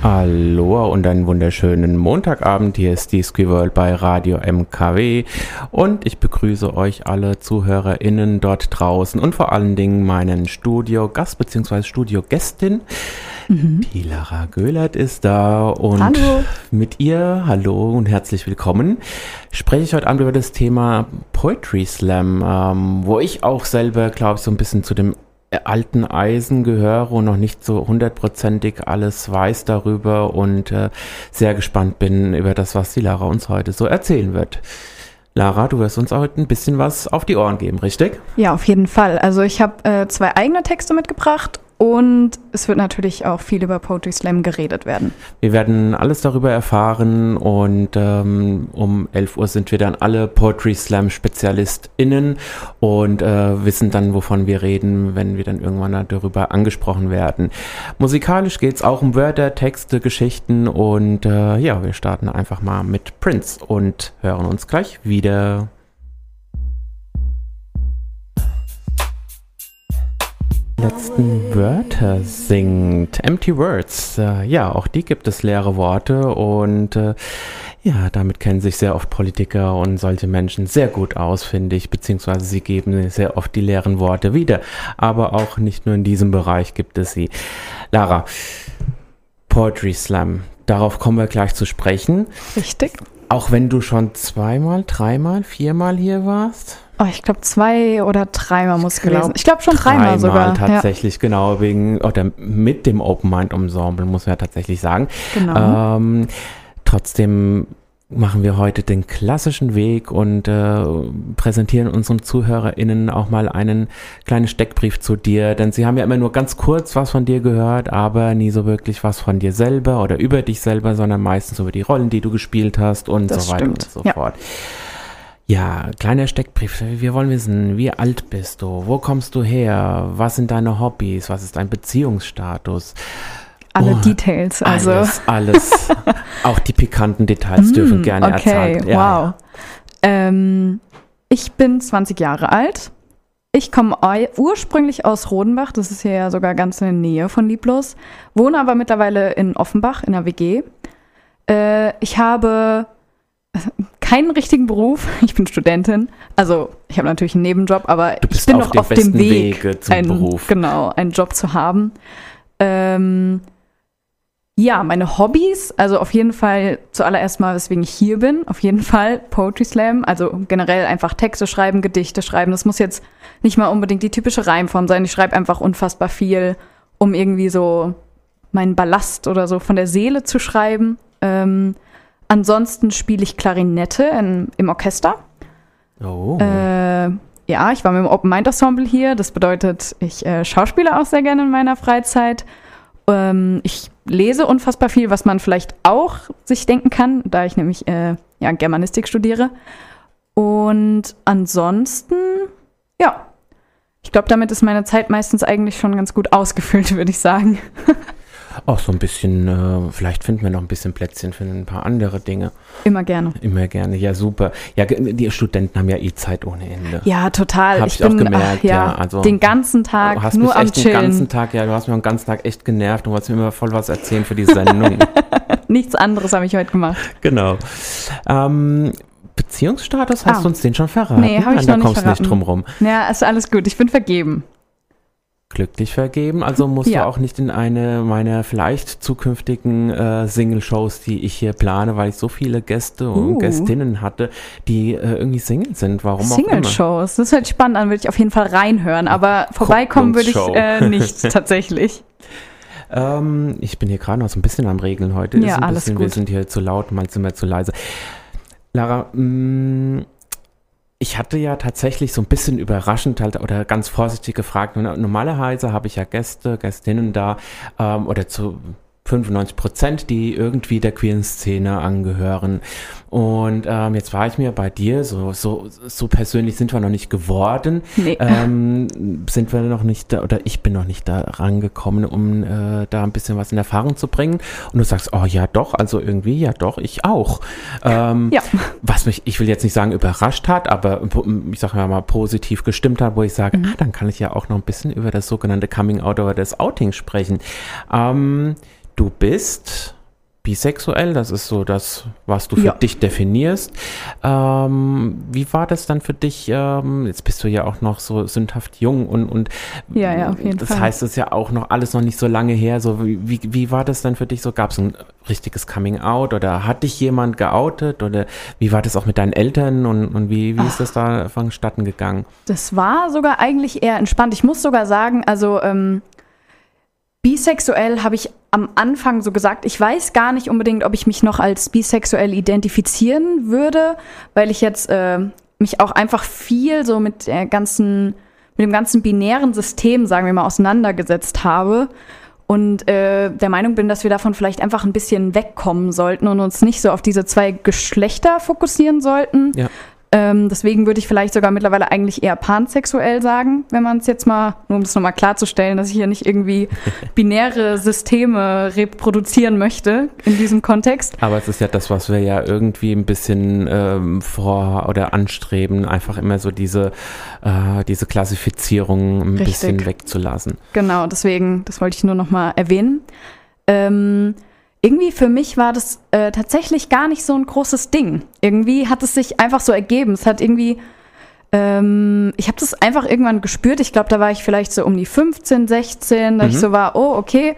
Hallo und einen wunderschönen Montagabend. Hier ist die Ski World bei Radio MKW und ich begrüße euch alle ZuhörerInnen dort draußen und vor allen Dingen meinen Studio-Gast bzw. Studio-Gästin. Mhm. Die Lara Göhlert ist da und hallo. mit ihr, hallo und herzlich willkommen, spreche ich heute Abend über das Thema Poetry Slam, ähm, wo ich auch selber, glaube ich, so ein bisschen zu dem alten Eisen gehöre und noch nicht so hundertprozentig alles weiß darüber und äh, sehr gespannt bin über das, was die Lara uns heute so erzählen wird. Lara, du wirst uns heute ein bisschen was auf die Ohren geben, richtig? Ja, auf jeden Fall. Also ich habe äh, zwei eigene Texte mitgebracht und es wird natürlich auch viel über Poetry Slam geredet werden. Wir werden alles darüber erfahren und ähm, um 11 Uhr sind wir dann alle Poetry Slam SpezialistInnen und äh, wissen dann, wovon wir reden, wenn wir dann irgendwann darüber angesprochen werden. Musikalisch geht es auch um Wörter, Texte, Geschichten und äh, ja, wir starten einfach mal mit Prince und hören uns gleich wieder. Letzten Wörter singt. Empty Words. Äh, ja, auch die gibt es leere Worte und äh, ja, damit kennen sich sehr oft Politiker und solche Menschen sehr gut aus, finde ich, beziehungsweise sie geben sehr oft die leeren Worte wieder. Aber auch nicht nur in diesem Bereich gibt es sie. Lara, Poetry Slam, darauf kommen wir gleich zu sprechen. Richtig. Auch wenn du schon zweimal, dreimal, viermal hier warst? Oh, ich glaube zwei oder dreimal muss ich gewesen. Ich glaube schon dreimal, dreimal sogar. tatsächlich, ja. genau, wegen, oder mit dem Open Mind Ensemble, muss man ja tatsächlich sagen. Genau. Ähm, trotzdem machen wir heute den klassischen Weg und äh, präsentieren unseren ZuhörerInnen auch mal einen kleinen Steckbrief zu dir, denn sie haben ja immer nur ganz kurz was von dir gehört, aber nie so wirklich was von dir selber oder über dich selber, sondern meistens über die Rollen, die du gespielt hast und das so weiter stimmt. und so ja. fort. Ja, kleiner Steckbrief. Wir wollen wissen, wie alt bist du? Wo kommst du her? Was sind deine Hobbys? Was ist dein Beziehungsstatus? Alle oh, Details, also. Alles, alles. Auch die pikanten Details dürfen mm, gerne okay, erzählt werden. Wow. Ähm, ich bin 20 Jahre alt. Ich komme ursprünglich aus Rodenbach, das ist hier ja sogar ganz in der Nähe von Lieblos, wohne aber mittlerweile in Offenbach in der WG. Äh, ich habe keinen richtigen Beruf. Ich bin Studentin. Also ich habe natürlich einen Nebenjob, aber ich bin noch auf dem Weg, einen, Beruf. genau, einen Job zu haben. Ähm, ja, meine Hobbys, also auf jeden Fall zuallererst mal, weswegen ich hier bin, auf jeden Fall Poetry Slam, also generell einfach Texte schreiben, Gedichte schreiben. Das muss jetzt nicht mal unbedingt die typische Reimform sein. Ich schreibe einfach unfassbar viel, um irgendwie so meinen Ballast oder so von der Seele zu schreiben. Ähm, Ansonsten spiele ich Klarinette in, im Orchester. Oh. Äh, ja, ich war mit dem Open Mind Ensemble hier. Das bedeutet, ich äh, schauspiele auch sehr gerne in meiner Freizeit. Ähm, ich lese unfassbar viel, was man vielleicht auch sich denken kann, da ich nämlich äh, ja, Germanistik studiere. Und ansonsten, ja, ich glaube, damit ist meine Zeit meistens eigentlich schon ganz gut ausgefüllt, würde ich sagen. Auch so ein bisschen, äh, vielleicht finden wir noch ein bisschen Plätzchen für ein paar andere Dinge. Immer gerne. Immer gerne, ja super. Ja, die Studenten haben ja eh Zeit ohne Ende. Ja, total. Hab ich, ich bin, auch gemerkt, ach, ja, ja, also den ganzen Tag du hast nur mich am echt Chillen. Den ganzen Tag, ja, du hast mir den ganzen Tag echt genervt und wolltest mir immer voll was erzählen für die Sendung. Nichts anderes habe ich heute gemacht. Genau. Ähm, Beziehungsstatus, hast ah. du uns den schon verraten? Nee, habe ich Nein, noch da kommst nicht nicht drum rum. Ja, ist alles gut. Ich bin vergeben glücklich vergeben. Also musst ja. du auch nicht in eine meiner vielleicht zukünftigen äh, Single-Shows, die ich hier plane, weil ich so viele Gäste und uh. Gästinnen hatte, die äh, irgendwie Single sind. Warum Single auch. Single-Shows, das ist halt spannend an, würde ich auf jeden Fall reinhören, aber vorbeikommen würde ich äh, nicht tatsächlich. Ähm, ich bin hier gerade noch so ein bisschen am Regeln heute. Ja, alles bisschen, gut. Wir sind hier zu laut, mal sind wir zu leise. Lara, mh, mm, ich hatte ja tatsächlich so ein bisschen überraschend halt oder ganz vorsichtig gefragt. Normalerweise habe ich ja Gäste, Gästinnen da ähm, oder zu 95 Prozent, die irgendwie der queeren Szene angehören. Und ähm, jetzt war ich mir bei dir, so, so, so persönlich sind wir noch nicht geworden. Nee. Ähm, sind wir noch nicht da, oder ich bin noch nicht da rangekommen, um äh, da ein bisschen was in Erfahrung zu bringen. Und du sagst, oh ja doch, also irgendwie, ja doch, ich auch. Ähm, Ja. Was mich, ich will jetzt nicht sagen überrascht hat, aber ich sage mal positiv gestimmt hat, wo ich sage, ah, dann kann ich ja auch noch ein bisschen über das sogenannte Coming Out oder das Outing sprechen. Ähm, du bist bisexuell, das ist so das, was du für Ja. dich definierst. Ähm, wie war das dann für dich? Ähm, jetzt bist du ja auch noch so sündhaft jung und, und Ja, ja, auf jeden das Fall. heißt, es ist ja auch noch alles noch nicht so lange her. So, wie, wie, war das dann für dich? So gab es ein richtiges Coming Out oder hat dich jemand geoutet oder wie war das auch mit deinen Eltern und, und wie, wie ist das da vonstatten gegangen? Das war sogar eigentlich eher entspannt. Ich muss sogar sagen, also ähm, bisexuell habe ich am Anfang so gesagt, ich weiß gar nicht unbedingt, ob ich mich noch als bisexuell identifizieren würde, weil ich jetzt äh, mich auch einfach viel so mit der ganzen, mit dem ganzen binären System, sagen wir mal, auseinandergesetzt habe. Und äh, der Meinung bin, dass wir davon vielleicht einfach ein bisschen wegkommen sollten und uns nicht so auf diese zwei Geschlechter fokussieren sollten, Ja. Ähm, deswegen würde ich vielleicht sogar mittlerweile eigentlich eher pansexuell sagen, wenn man es jetzt mal, nur um es nochmal klarzustellen, dass ich hier nicht irgendwie binäre Systeme reproduzieren möchte in diesem Kontext. Aber es ist ja das, was wir ja irgendwie ein bisschen ähm, vor oder anstreben, einfach immer so diese, äh, diese Klassifizierung ein Richtig. bisschen wegzulassen. Genau, deswegen, das wollte ich nur nochmal erwähnen. Ähm, irgendwie für mich war das äh, tatsächlich gar nicht so ein großes Ding. Irgendwie hat es sich einfach so ergeben. Es hat irgendwie, ähm, ich habe das einfach irgendwann gespürt. Ich glaube, da war ich vielleicht so um die 15, 16, da ich so war, oh, okay,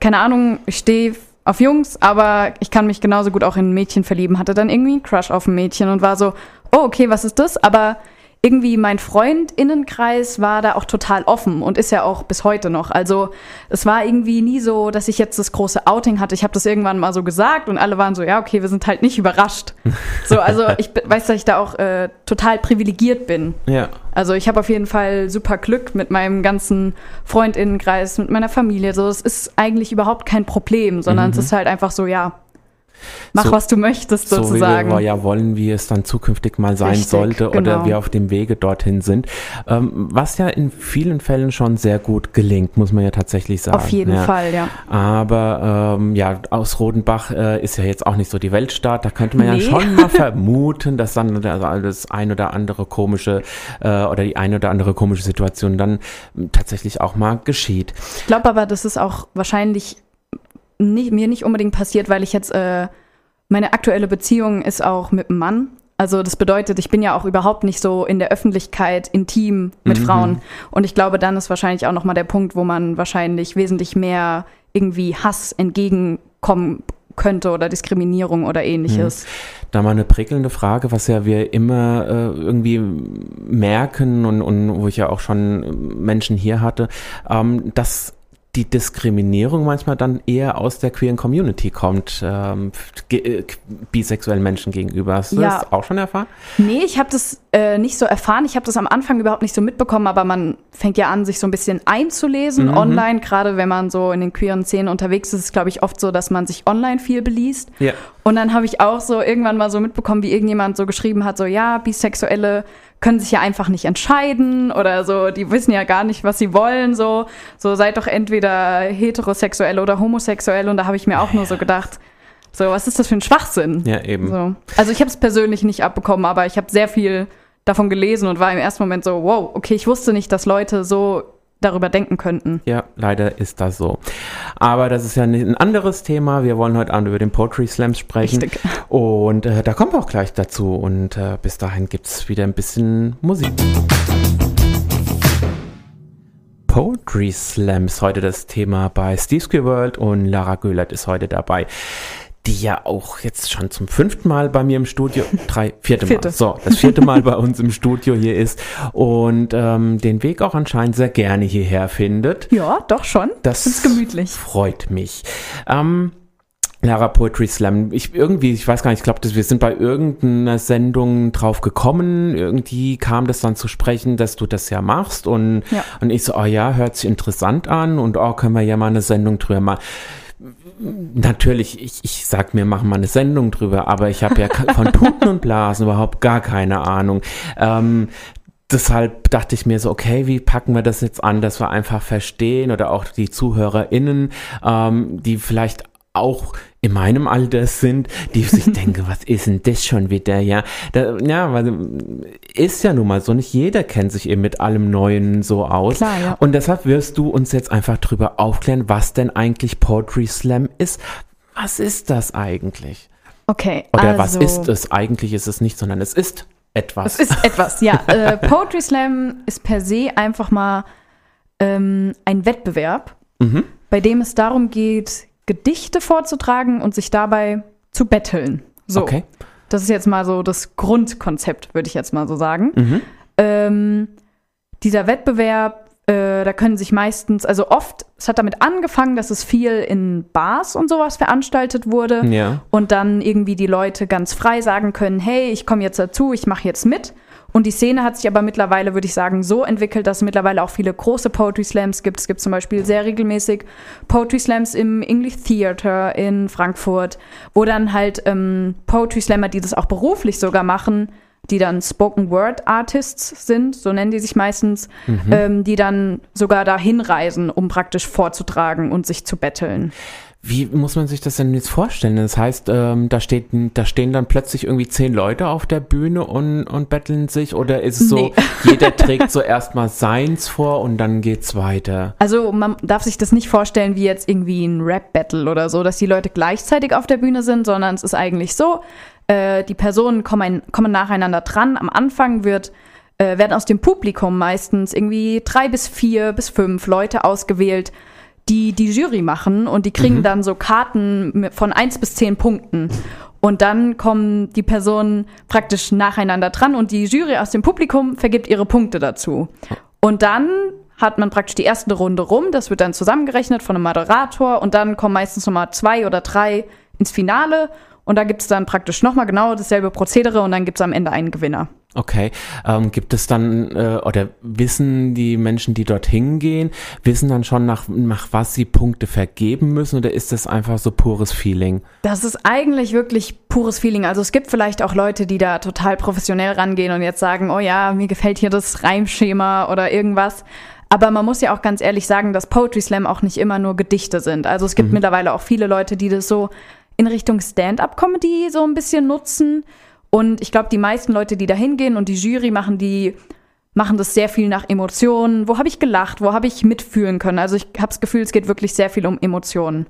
keine Ahnung, ich stehe auf Jungs, aber ich kann mich genauso gut auch in ein Mädchen verlieben. Hatte dann irgendwie einen Crush auf ein Mädchen und war so, oh, okay, was ist das? Aber irgendwie mein Freundinnenkreis war da auch total offen und ist ja auch bis heute noch. Also es war irgendwie nie so, dass ich jetzt das große Outing hatte. Ich habe das irgendwann mal so gesagt und alle waren so, ja, okay, wir sind halt nicht überrascht. so, also ich weiß, dass ich da auch äh, total privilegiert bin. Ja. Also ich habe auf jeden Fall super Glück mit meinem ganzen Freundinnenkreis, mit meiner Familie. So, es ist eigentlich überhaupt kein Problem, sondern es ist halt einfach so, ja, mach So- was du möchtest So wie sozusagen. wir ja wollen, wie es dann zukünftig mal sein Richtig, sollte oder genau. wir auf dem Wege dorthin sind. Ähm, was ja in vielen Fällen schon sehr gut gelingt, muss man ja tatsächlich sagen. auf jeden ja. Fall, ja. Aber ähm, ja, aus Rodenbach äh, ist ja jetzt auch nicht so die Weltstadt. Da könnte man Nee. ja schon mal vermuten, dass dann das ein oder andere komische äh, oder die eine oder andere komische Situation dann m, tatsächlich auch mal geschieht. Ich glaube aber, das ist auch wahrscheinlich nicht, mir nicht unbedingt passiert, weil ich jetzt, äh, meine aktuelle Beziehung ist auch mit einem Mann. Also das bedeutet, ich bin ja auch überhaupt nicht so in der Öffentlichkeit intim mit Frauen. Und ich glaube, dann ist wahrscheinlich auch nochmal der Punkt, wo man wahrscheinlich wesentlich mehr irgendwie Hass entgegenkommen könnte oder Diskriminierung oder ähnliches. Da mal eine prickelnde Frage, was ja wir immer äh, irgendwie merken und, und wo ich ja auch schon Menschen hier hatte, ähm, dass die Diskriminierung manchmal dann eher aus der queeren Community kommt, ähm, äh, bisexuellen Menschen gegenüber. Hast du Ja. das auch schon erfahren? Nee, ich habe das äh, nicht so erfahren. Ich habe das am Anfang überhaupt nicht so mitbekommen, aber man fängt ja an, sich so ein bisschen einzulesen online. Gerade wenn man so in den queeren Szenen unterwegs ist, ist es, glaube ich, oft so, dass man sich online viel beliest. Ja. Und dann habe ich auch so irgendwann mal so mitbekommen, wie irgendjemand so geschrieben hat, so ja, Bisexuelle können sich ja einfach nicht entscheiden oder so, die wissen ja gar nicht, was sie wollen, so, so seid doch entweder heterosexuell oder homosexuell und da habe ich mir auch nur so gedacht, so, was ist das für ein Schwachsinn? Ja, eben. So. Also ich habe es persönlich nicht abbekommen, aber ich habe sehr viel davon gelesen und war im ersten Moment so, wow, okay, ich wusste nicht, dass Leute so darüber denken könnten. Ja, leider ist das so. Aber das ist ja ein anderes Thema. Wir wollen heute Abend über den Poetry Slam sprechen. Richtig. Und äh, da kommen wir auch gleich dazu. Und äh, bis dahin gibt es wieder ein bisschen Musik. Poetry Slam ist heute das Thema bei Steve Square World und Lara Göhlert ist heute dabei. Die ja auch jetzt schon zum fünften Mal bei mir im Studio, drei, vierte Mal, Vierte. so, das vierte Mal bei uns im Studio hier ist und ähm, den Weg auch anscheinend sehr gerne hierher findet. Ja, doch schon. Das ist gemütlich. freut mich. Ähm, Lara Poetry Slam. Ich irgendwie, ich weiß gar nicht, ich glaube, wir sind bei irgendeiner Sendung drauf gekommen. Irgendwie kam das dann zu sprechen, dass du das ja machst. Und, Ja. und ich so, oh ja, hört sich interessant an und oh, können wir ja mal eine Sendung drüber machen. Natürlich, ich, ich sag mir, machen wir eine Sendung drüber, aber ich habe ja von Tuten und Blasen überhaupt gar keine Ahnung. Ähm, deshalb dachte ich mir so, okay, wie packen wir das jetzt an, dass wir einfach verstehen oder auch die ZuhörerInnen, ähm, die vielleicht auch in meinem Alter sind, die sich denken, was ist denn das schon wieder, ja? Da, ja, weil ist ja nun mal so, nicht jeder kennt sich eben mit allem Neuen so aus. Klar, ja. Und deshalb wirst du uns jetzt einfach drüber aufklären, was denn eigentlich Poetry Slam ist. Was ist das eigentlich? Okay. Oder was also- ist es? Eigentlich ist es nicht, sondern es ist etwas. Es ist etwas, ja. Äh, Poetry Slam ist per se einfach mal ähm, ein Wettbewerb, Mhm. bei dem es darum geht, Gedichte vorzutragen und sich dabei zu betteln. So. Okay. Das ist jetzt mal so das Grundkonzept, würde ich jetzt mal so sagen. Mhm. Ähm, dieser Wettbewerb, äh, da können sich meistens, also oft, es hat damit angefangen, dass es viel in Bars und sowas veranstaltet wurde Ja. und dann irgendwie die Leute ganz frei sagen können, hey, ich komme jetzt dazu, ich mache jetzt mit. Und die Szene hat sich aber mittlerweile, würde ich sagen, so entwickelt, dass es mittlerweile auch viele große Poetry Slams gibt. Es gibt zum Beispiel sehr regelmäßig Poetry Slams im English Theater in Frankfurt, wo dann halt ähm, Poetry Slammer, die das auch beruflich sogar machen, die dann Spoken Word Artists sind, so nennen die sich meistens, ähm, die dann sogar da hinreisen, um praktisch vorzutragen und sich zu betteln. Wie muss man sich das denn jetzt vorstellen? Das heißt, ähm, da, steht, da stehen dann plötzlich irgendwie zehn Leute auf der Bühne und, und betteln sich? Oder ist es so, Nee. jeder trägt so erstmal seins vor und dann geht's weiter? Also man darf sich das nicht vorstellen wie jetzt irgendwie ein Rap-Battle oder so, dass die Leute gleichzeitig auf der Bühne sind, sondern es ist eigentlich so, äh, die Personen kommen, ein, kommen nacheinander dran. Am Anfang wird, äh, werden aus dem Publikum meistens irgendwie drei bis vier bis fünf Leute ausgewählt, die die Jury machen und die kriegen dann so Karten von eins bis zehn Punkten. Und dann kommen die Personen praktisch nacheinander dran und die Jury aus dem Publikum vergibt ihre Punkte dazu. Und dann hat man praktisch die erste Runde rum, das wird dann zusammengerechnet von einem Moderator und dann kommen meistens nochmal zwei oder drei ins Finale und da gibt es dann praktisch nochmal genau dasselbe Prozedere und dann gibt es am Ende einen Gewinner. Okay. Ähm, gibt es dann, äh, oder wissen die Menschen, die dorthin gehen, wissen dann schon, nach, nach was sie Punkte vergeben müssen? Oder ist das einfach so pures Feeling? Das ist eigentlich wirklich pures Feeling. Also es gibt vielleicht auch Leute, die da total professionell rangehen und jetzt sagen, oh ja, mir gefällt hier das Reimschema oder irgendwas. Aber man muss ja auch ganz ehrlich sagen, dass Poetry Slam auch nicht immer nur Gedichte sind. Also es gibt mittlerweile auch viele Leute, die das so in Richtung Stand-up-Comedy so ein bisschen nutzen. Und ich glaube, die meisten Leute, die da hingehen und die Jury machen, die machen das sehr viel nach Emotionen. Wo habe ich gelacht? Wo habe ich mitfühlen können? Also ich habe das Gefühl, es geht wirklich sehr viel um Emotionen.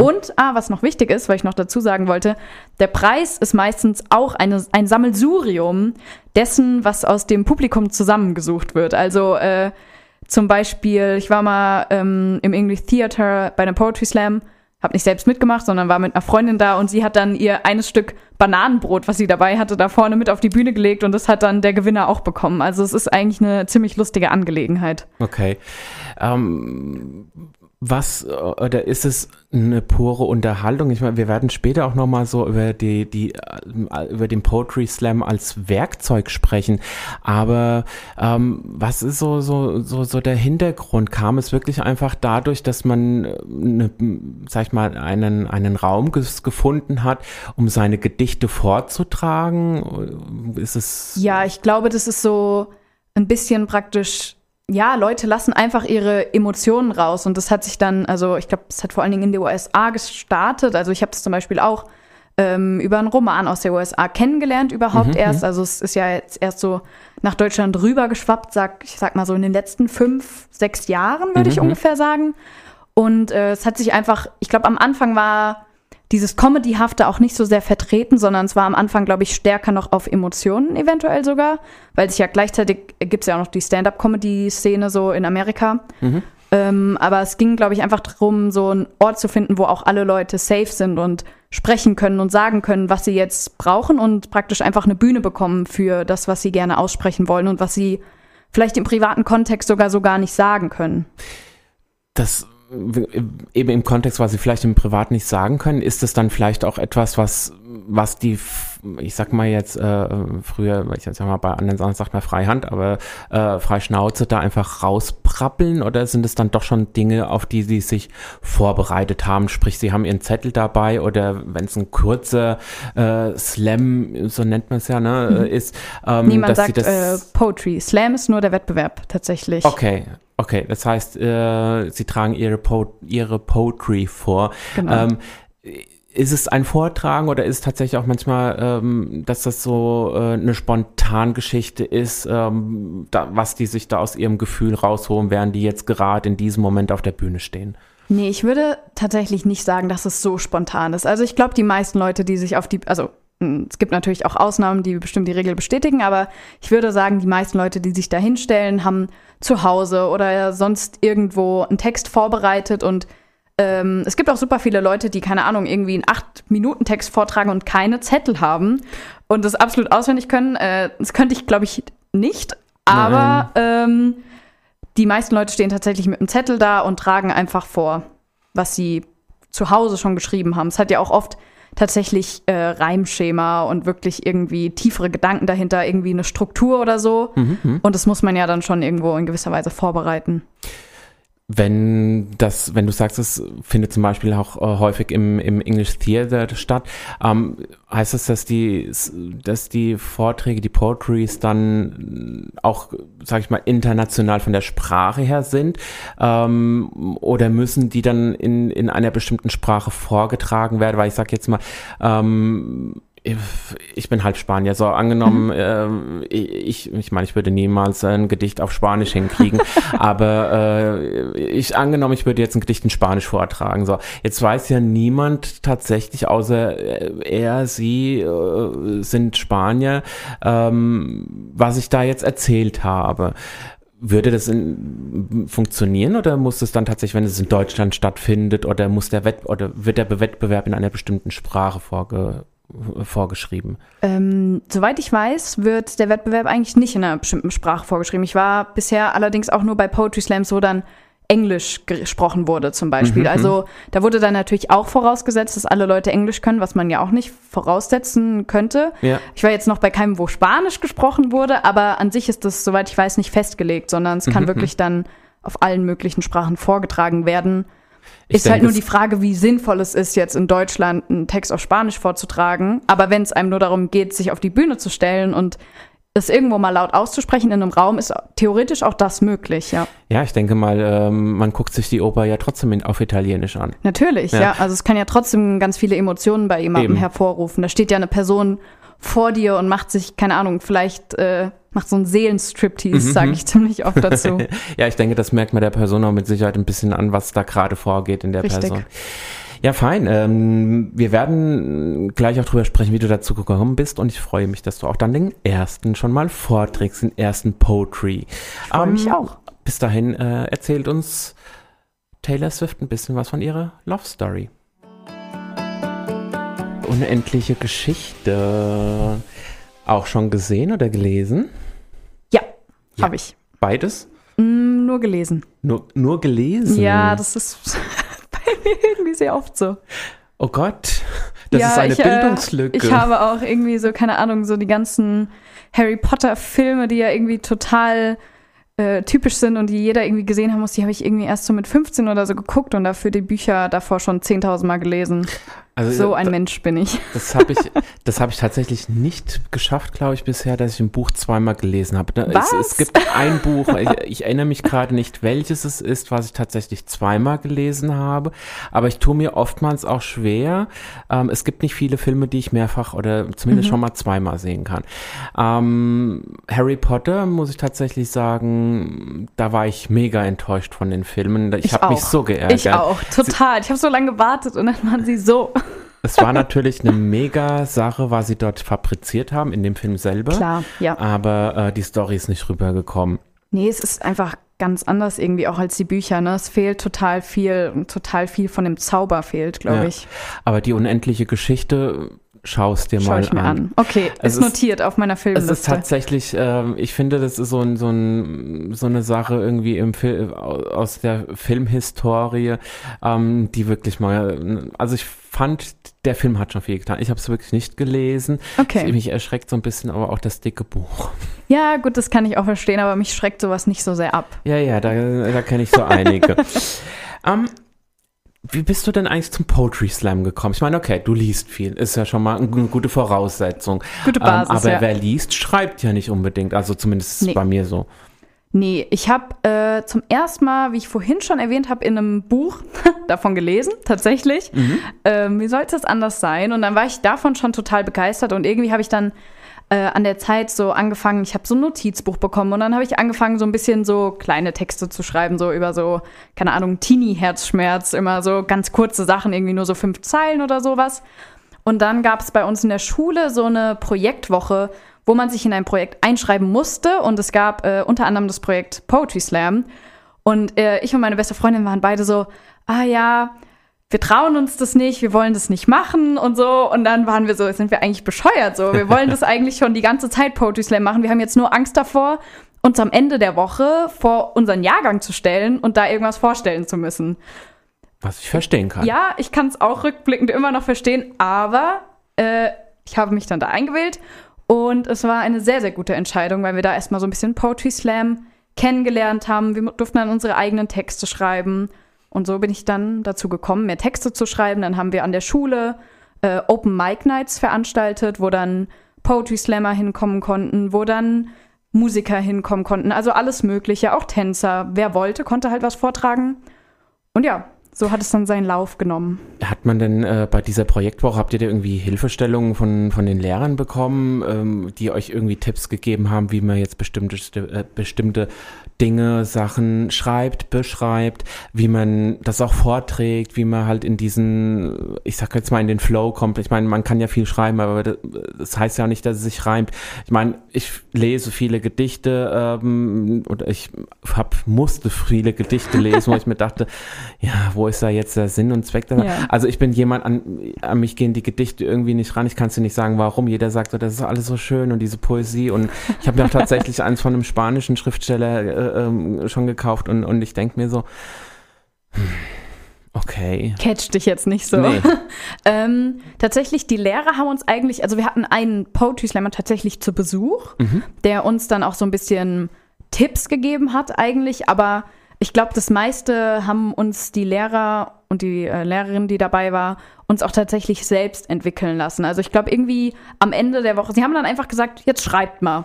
Und, ah, was noch wichtig ist, weil ich noch dazu sagen wollte, der Preis ist meistens auch eine, ein Sammelsurium dessen, was aus dem Publikum zusammengesucht wird. Also äh, zum Beispiel, ich war mal ähm, im English Theater bei einem Poetry Slam, habe nicht selbst mitgemacht, sondern war mit einer Freundin da und sie hat dann ihr eines Stück Bananenbrot, was sie dabei hatte, da vorne mit auf die Bühne gelegt und das hat dann der Gewinner auch bekommen. Also es ist eigentlich eine ziemlich lustige Angelegenheit. Okay. Ähm, was, äh, oder ist es eine pure Unterhaltung? Ich meine, wir werden später auch nochmal so über die, die, äh, über den Poetry Slam als Werkzeug sprechen. Aber ähm, was ist so, so, so, so der Hintergrund? Kam es wirklich einfach dadurch, dass man, äh, eine, sag ich mal, einen, einen Raum gefunden hat, um seine Gedichte vorzutragen? Ist es, Ja, ich glaube, das ist so ein bisschen praktisch. Ja, Leute lassen einfach ihre Emotionen raus und das hat sich dann, also ich glaube, es hat vor allen Dingen in den USA gestartet. Also ich habe es zum Beispiel auch ähm, über einen Roman aus der USA kennengelernt überhaupt erst. Also es ist ja jetzt erst so nach Deutschland rübergeschwappt, sag, ich sag mal so in den letzten fünf, sechs Jahren, würde ich ungefähr sagen. Und äh, es hat sich einfach, ich glaube, am Anfang war dieses Comedyhafte auch nicht so sehr vertreten, sondern es war am Anfang, glaube ich, stärker noch auf Emotionen eventuell sogar, weil sich ja gleichzeitig gibt es ja auch noch die Stand-up-Comedy-Szene so in Amerika. Ähm, aber es ging, glaube ich, einfach darum, so einen Ort zu finden, wo auch alle Leute safe sind und sprechen können und sagen können, was sie jetzt brauchen und praktisch einfach eine Bühne bekommen für das, was sie gerne aussprechen wollen und was sie vielleicht im privaten Kontext sogar so gar nicht sagen können. das eben im Kontext, was sie vielleicht im Privat nicht sagen können, ist es dann vielleicht auch etwas, was, was die, ich sag mal jetzt, äh, früher, ich sag mal, bei anderen Sachen sagt man Freihand, aber äh, Freischnauze da einfach rausprappeln oder sind es dann doch schon Dinge, auf die sie sich vorbereitet haben? Sprich, sie haben ihren Zettel dabei oder wenn es ein kurzer äh, Slam, so nennt man es ja, ne, Mhm. ist, ähm, Niemand sagt das. äh, Poetry. Slam ist nur der Wettbewerb tatsächlich. Okay, okay. Das heißt, äh, sie tragen ihre, po ihre Poetry vor. Genau. Ähm, ist es ein Vortragen oder ist es tatsächlich auch manchmal, ähm, dass das so äh, eine Spontangeschichte ist, ähm, da, was die sich da aus ihrem Gefühl rausholen, während die jetzt gerade in diesem Moment auf der Bühne stehen? Nee, ich würde tatsächlich nicht sagen, dass es so spontan ist. Also ich glaube, die meisten Leute, die sich auf die, also es gibt natürlich auch Ausnahmen, die bestimmt die Regel bestätigen, aber ich würde sagen, die meisten Leute, die sich da hinstellen, haben zu Hause oder sonst irgendwo einen Text vorbereitet und ähm, es gibt auch super viele Leute, die, keine Ahnung, irgendwie einen 8-Minuten-Text vortragen und keine Zettel haben und das absolut auswendig können. Äh, das könnte ich, glaube ich, nicht, aber ähm, die meisten Leute stehen tatsächlich mit einem Zettel da und tragen einfach vor, was sie zu Hause schon geschrieben haben. Es hat ja auch oft tatsächlich äh, Reimschema und wirklich irgendwie tiefere Gedanken dahinter, irgendwie eine Struktur oder so. Und das muss man ja dann schon irgendwo in gewisser Weise vorbereiten. Wenn das, wenn du sagst, es findet zum Beispiel auch äh, häufig im, im English Theater statt, ähm, heißt das, dass die, dass die Vorträge, die Poetries dann auch, sag ich mal, international von der Sprache her sind? Ähm, oder müssen die dann in, in einer bestimmten Sprache vorgetragen werden? Weil ich sag jetzt mal, ähm, ich bin halb Spanier, so angenommen, ähm, ich, ich meine, ich würde niemals ein Gedicht auf Spanisch hinkriegen, aber äh, ich angenommen, ich würde jetzt ein Gedicht in Spanisch vortragen, so. Jetzt weiß ja niemand tatsächlich, außer äh, er, sie äh, sind Spanier, ähm, was ich da jetzt erzählt habe. Würde das in, funktionieren oder muss es dann tatsächlich, wenn es in Deutschland stattfindet, oder muss der Wett oder wird der Wettbewerb in einer bestimmten Sprache vorge vorgeschrieben. Ähm, soweit ich weiß, wird der Wettbewerb eigentlich nicht in einer bestimmten Sprache vorgeschrieben. Ich war bisher allerdings auch nur bei Poetry Slams, wo dann Englisch gesprochen wurde zum Beispiel. Mhm, also da wurde dann natürlich auch vorausgesetzt, dass alle Leute Englisch können, was man ja auch nicht voraussetzen könnte. Ja. Ich war jetzt noch bei keinem, wo Spanisch gesprochen wurde, aber an sich ist das, soweit ich weiß, nicht festgelegt, sondern es kann Mhm, wirklich dann auf allen möglichen Sprachen vorgetragen werden. Ich ist halt denke, nur es- die Frage, wie sinnvoll es ist, jetzt in Deutschland einen Text auf Spanisch vorzutragen. Aber wenn es einem nur darum geht, sich auf die Bühne zu stellen und das irgendwo mal laut auszusprechen in einem Raum, ist theoretisch auch das möglich, ja. Ja, ich denke mal, ähm, man guckt sich die Oper ja trotzdem auf Italienisch an. Natürlich, Ja. ja. Also es kann ja trotzdem ganz viele Emotionen bei jemandem Eben. hervorrufen. Da steht ja eine Person vor dir und macht sich, keine Ahnung, vielleicht äh, macht so einen Seelenstriptease, Mhm, sage ich ziemlich oft dazu. Ja, ich denke, das merkt man der Person auch mit Sicherheit ein bisschen an, was da gerade vorgeht in der Richtig. Person. Ja, fein. Ähm, wir werden gleich auch drüber sprechen, wie du dazu gekommen bist und ich freue mich, dass du auch dann den ersten schon mal vorträgst, den ersten Poetry. Ich freu mich auch. Bis dahin äh, erzählt uns Taylor Swift ein bisschen was von ihrer Love Story. Unendliche Geschichte. Auch schon gesehen oder gelesen? Ja, Ja. habe ich. Beides? Mm, nur gelesen. Nur, nur gelesen? Ja, das ist bei mir irgendwie sehr oft so. Oh Gott, das ja, ist eine ich, Bildungslücke. Äh, ich habe auch irgendwie so, keine Ahnung, so die ganzen Harry Potter-Filme, die ja irgendwie total äh, typisch sind und die jeder irgendwie gesehen haben muss, die habe ich irgendwie erst so mit 15 oder so geguckt und dafür die Bücher davor schon 10.000 Mal gelesen. Also, So ein da- Mensch bin ich. Das habe ich, das habe ich tatsächlich nicht geschafft, glaube ich, bisher, dass ich ein Buch zweimal gelesen habe. Ne? Es, es gibt ein Buch, ich, ich erinnere mich gerade nicht, welches es ist, was ich tatsächlich zweimal gelesen habe. Aber ich tue mir oftmals auch schwer. Ähm, es gibt nicht viele Filme, die ich mehrfach oder zumindest schon mal zweimal sehen kann. Ähm, Harry Potter muss ich tatsächlich sagen, da war ich mega enttäuscht von den Filmen. Ich, Ich habe mich so geärgert. Ich auch, total. Ich habe so lange gewartet und dann waren sie so. Es war natürlich eine mega Sache, was sie dort fabriziert haben in dem Film selber. Klar, ja. Aber äh, die Story ist nicht rübergekommen. Nee, es ist einfach ganz anders irgendwie auch als die Bücher. Ne? Es fehlt total viel und total viel von dem Zauber fehlt, glaube Ja. ich. Aber die unendliche Geschichte, schaust dir Schau mal ich mir an. an. Okay, Es ist ist- notiert auf meiner Es Filmliste. ist tatsächlich, ähm, ich finde, das ist so, ein, so, ein, so eine Sache irgendwie im Fil aus der Filmhistorie, ähm, die wirklich mal, also ich fand, der Film hat schon viel getan. Ich habe es wirklich nicht gelesen. Okay. Mich erschreckt so ein bisschen aber auch das dicke Buch. Ja, gut, das kann ich auch verstehen, aber mich schreckt sowas nicht so sehr ab. Ja, ja, da, da kenne ich so einige. ähm, wie bist du denn eigentlich zum Poetry Slam gekommen? Ich meine, okay, du liest viel, ist ja schon mal eine gute Voraussetzung. Gute Basis, ähm, aber ja. wer liest, schreibt ja nicht unbedingt. Also zumindest ist es Nee. bei mir so. Nee, ich habe äh, zum ersten Mal, wie ich vorhin schon erwähnt habe, in einem Buch davon gelesen, tatsächlich. Ähm, wie sollte es anders sein? Und dann war ich davon schon total begeistert und irgendwie habe ich dann äh, an der Zeit so angefangen, ich habe so ein Notizbuch bekommen und dann habe ich angefangen, so ein bisschen so kleine Texte zu schreiben, so über so, keine Ahnung, Teenie-Herzschmerz, immer so ganz kurze Sachen, irgendwie nur so fünf Zeilen oder sowas. Und dann gab es bei uns in der Schule so eine Projektwoche, wo man sich in ein Projekt einschreiben musste. Und es gab äh, unter anderem das Projekt Poetry Slam. Und äh, ich und meine beste Freundin waren beide so, ah ja, wir trauen uns das nicht, wir wollen das nicht machen und so. Und dann waren wir so, sind wir eigentlich bescheuert so. Wir wollen das eigentlich schon die ganze Zeit Poetry Slam machen. Wir haben jetzt nur Angst davor, uns am Ende der Woche vor unseren Jahrgang zu stellen und da irgendwas vorstellen zu müssen. Was ich verstehen kann. Ja, ich kann es auch rückblickend immer noch verstehen, aber äh, ich habe mich dann da eingewählt und es war eine sehr, sehr gute Entscheidung, weil wir da erstmal so ein bisschen Poetry Slam kennengelernt haben. Wir durften dann unsere eigenen Texte schreiben und so bin ich dann dazu gekommen, mehr Texte zu schreiben. Dann haben wir an der Schule äh, Open Mic Nights veranstaltet, wo dann Poetry Slammer hinkommen konnten, wo dann Musiker hinkommen konnten, also alles Mögliche, auch Tänzer. Wer wollte, konnte halt was vortragen. Und ja, so hat es dann seinen Lauf genommen. Hat man denn äh, bei dieser Projektwoche, habt ihr da irgendwie Hilfestellungen von, von den Lehrern bekommen, ähm, die euch irgendwie Tipps gegeben haben, wie man jetzt bestimmte, äh, bestimmte Dinge, Sachen schreibt, beschreibt, wie man das auch vorträgt, wie man halt in diesen, ich sag jetzt mal in den Flow kommt. Ich meine, man kann ja viel schreiben, aber das, heißt ja auch nicht, dass es sich reimt. Ich meine, ich lese viele Gedichte ähm, oder ich hab, musste viele Gedichte lesen, wo ich mir dachte, ja, wo ist da jetzt der Sinn und Zweck? dabei? Ja. Also ich bin jemand, an, an mich gehen die Gedichte irgendwie nicht ran. Ich kann es dir nicht sagen, warum. Jeder sagt, so, das ist alles so schön und diese Poesie. Und ich habe mir auch tatsächlich eins von einem spanischen Schriftsteller äh, ähm, schon gekauft und, und ich denke mir so, hm, okay. Catch dich jetzt nicht so. Nee. ähm, tatsächlich, die Lehrer haben uns eigentlich, also wir hatten einen Poetry Slammer tatsächlich zu Besuch, der uns dann auch so ein bisschen Tipps gegeben hat eigentlich, aber ich glaube, das meiste haben uns die Lehrer und die äh, Lehrerin, die dabei war, uns auch tatsächlich selbst entwickeln lassen. Also ich glaube, irgendwie am Ende der Woche, sie haben dann einfach gesagt, jetzt schreibt mal.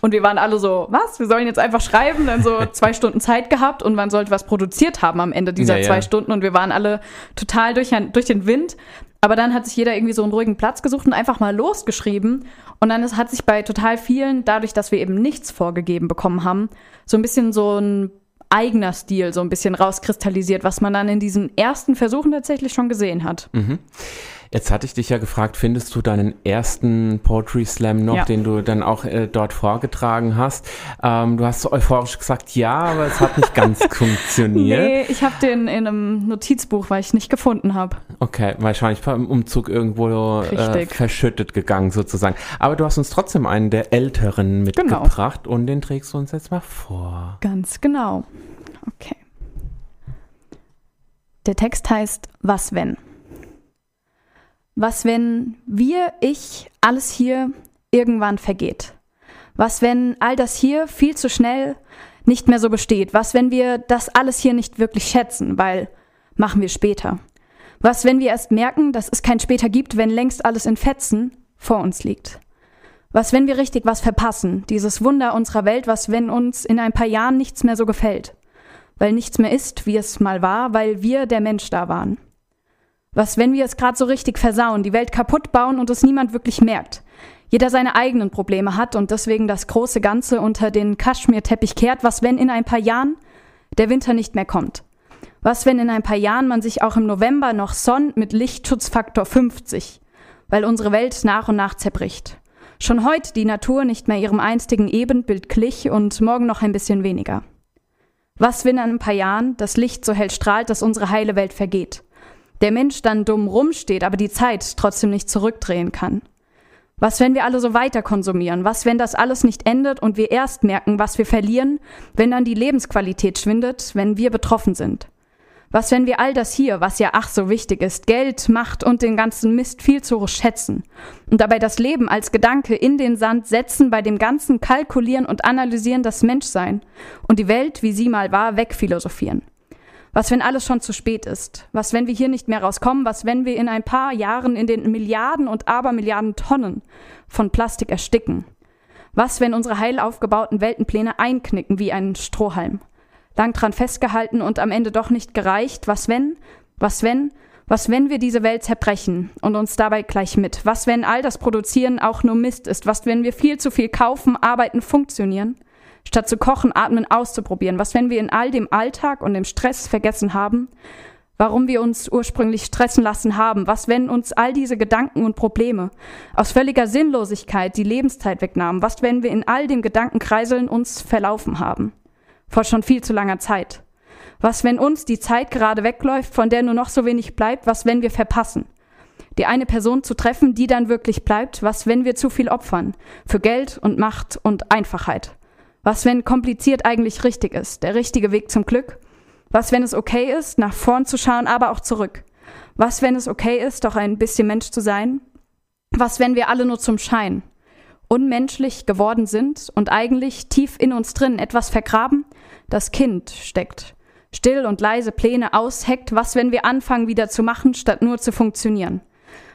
Und wir waren alle so, was? Wir sollen jetzt einfach schreiben? Dann so zwei Stunden Zeit gehabt und man sollte was produziert haben am Ende dieser Ja, ja. zwei Stunden. Und wir waren alle total durch, durch den Wind. Aber dann hat sich jeder irgendwie so einen ruhigen Platz gesucht und einfach mal losgeschrieben. Und dann ist, hat sich bei total vielen, dadurch, dass wir eben nichts vorgegeben bekommen haben, so ein bisschen so ein eigener Stil so ein bisschen rauskristallisiert, was man dann in diesen ersten Versuchen tatsächlich schon gesehen hat. Jetzt hatte ich dich ja gefragt, findest du deinen ersten Poetry Slam noch, Ja. den du dann auch äh, dort vorgetragen hast? Ähm, du hast so euphorisch gesagt, ja, aber es hat nicht ganz funktioniert. Nee, ich habe den in einem Notizbuch, weil ich nicht gefunden habe. Okay, wahrscheinlich beim Umzug irgendwo äh, verschüttet gegangen sozusagen. Aber du hast uns trotzdem einen der älteren Genau. mitgebracht und den trägst du uns jetzt mal vor. Ganz genau. Okay. Der Text heißt Was wenn? Was wenn wir, ich, alles hier irgendwann vergeht? Was wenn all das hier viel zu schnell nicht mehr so besteht? Was wenn wir das alles hier nicht wirklich schätzen, weil machen wir später? Was wenn wir erst merken, dass es kein später gibt, wenn längst alles in Fetzen vor uns liegt? Was, wenn wir richtig was verpassen? Dieses Wunder unserer Welt, was, wenn uns in ein paar Jahren nichts mehr so gefällt? Weil nichts mehr ist, wie es mal war, weil wir der Mensch da waren. Was, wenn wir es gerade so richtig versauen, die Welt kaputt bauen und es niemand wirklich merkt? Jeder seine eigenen Probleme hat und deswegen das große Ganze unter den Kaschmirteppich kehrt. Was, wenn in ein paar Jahren der Winter nicht mehr kommt? Was, wenn in ein paar Jahren man sich auch im November noch sonnt mit Lichtschutzfaktor 50? Weil unsere Welt nach und nach zerbricht. Schon heute die Natur nicht mehr ihrem einstigen Ebenbild glich und morgen noch ein bisschen weniger. Was, wenn in ein paar Jahren das Licht so hell strahlt, dass unsere heile Welt vergeht? Der Mensch dann dumm rumsteht, aber die Zeit trotzdem nicht zurückdrehen kann? Was, wenn wir alle so weiter konsumieren? Was, wenn das alles nicht endet und wir erst merken, was wir verlieren, wenn dann die Lebensqualität schwindet, wenn wir betroffen sind? Was, wenn wir all das hier, was ja ach so wichtig ist, Geld, Macht und den ganzen Mist viel zu schätzen und dabei das Leben als Gedanke in den Sand setzen, bei dem ganzen Kalkulieren und Analysieren das Menschsein und die Welt, wie sie mal war, wegphilosophieren? Was, wenn alles schon zu spät ist? Was, wenn wir hier nicht mehr rauskommen? Was, wenn wir in ein paar Jahren in den Milliarden und Abermilliarden Tonnen von Plastik ersticken? Was, wenn unsere heil aufgebauten Weltenpläne einknicken wie ein Strohhalm? Lang dran festgehalten und am Ende doch nicht gereicht? Was, wenn? Was, wenn? Was, wenn wir diese Welt zerbrechen und uns dabei gleich mit? Was, wenn all das Produzieren auch nur Mist ist? Was, wenn wir viel zu viel kaufen, arbeiten, funktionieren? Statt zu kochen, atmen, auszuprobieren? Was, wenn wir in all dem Alltag und dem Stress vergessen haben, warum wir uns ursprünglich stressen lassen haben? Was, wenn uns all diese Gedanken und Probleme aus völliger Sinnlosigkeit die Lebenszeit wegnahmen? Was, wenn wir in all dem Gedankenkreiseln uns verlaufen haben? Vor schon viel zu langer Zeit. Was, wenn uns die Zeit gerade wegläuft, von der nur noch so wenig bleibt? Was, wenn wir verpassen? Die eine Person zu treffen, die dann wirklich bleibt? Was, wenn wir zu viel opfern? Für Geld und Macht und Einfachheit? Was, wenn kompliziert eigentlich richtig ist, der richtige Weg zum Glück? Was, wenn es okay ist, nach vorn zu schauen, aber auch zurück? Was, wenn es okay ist, doch ein bisschen Mensch zu sein? Was, wenn wir alle nur zum Schein unmenschlich geworden sind und eigentlich tief in uns drin etwas vergraben? Das Kind steckt. Still und leise Pläne ausheckt. Was, wenn wir anfangen, wieder zu machen, statt nur zu funktionieren?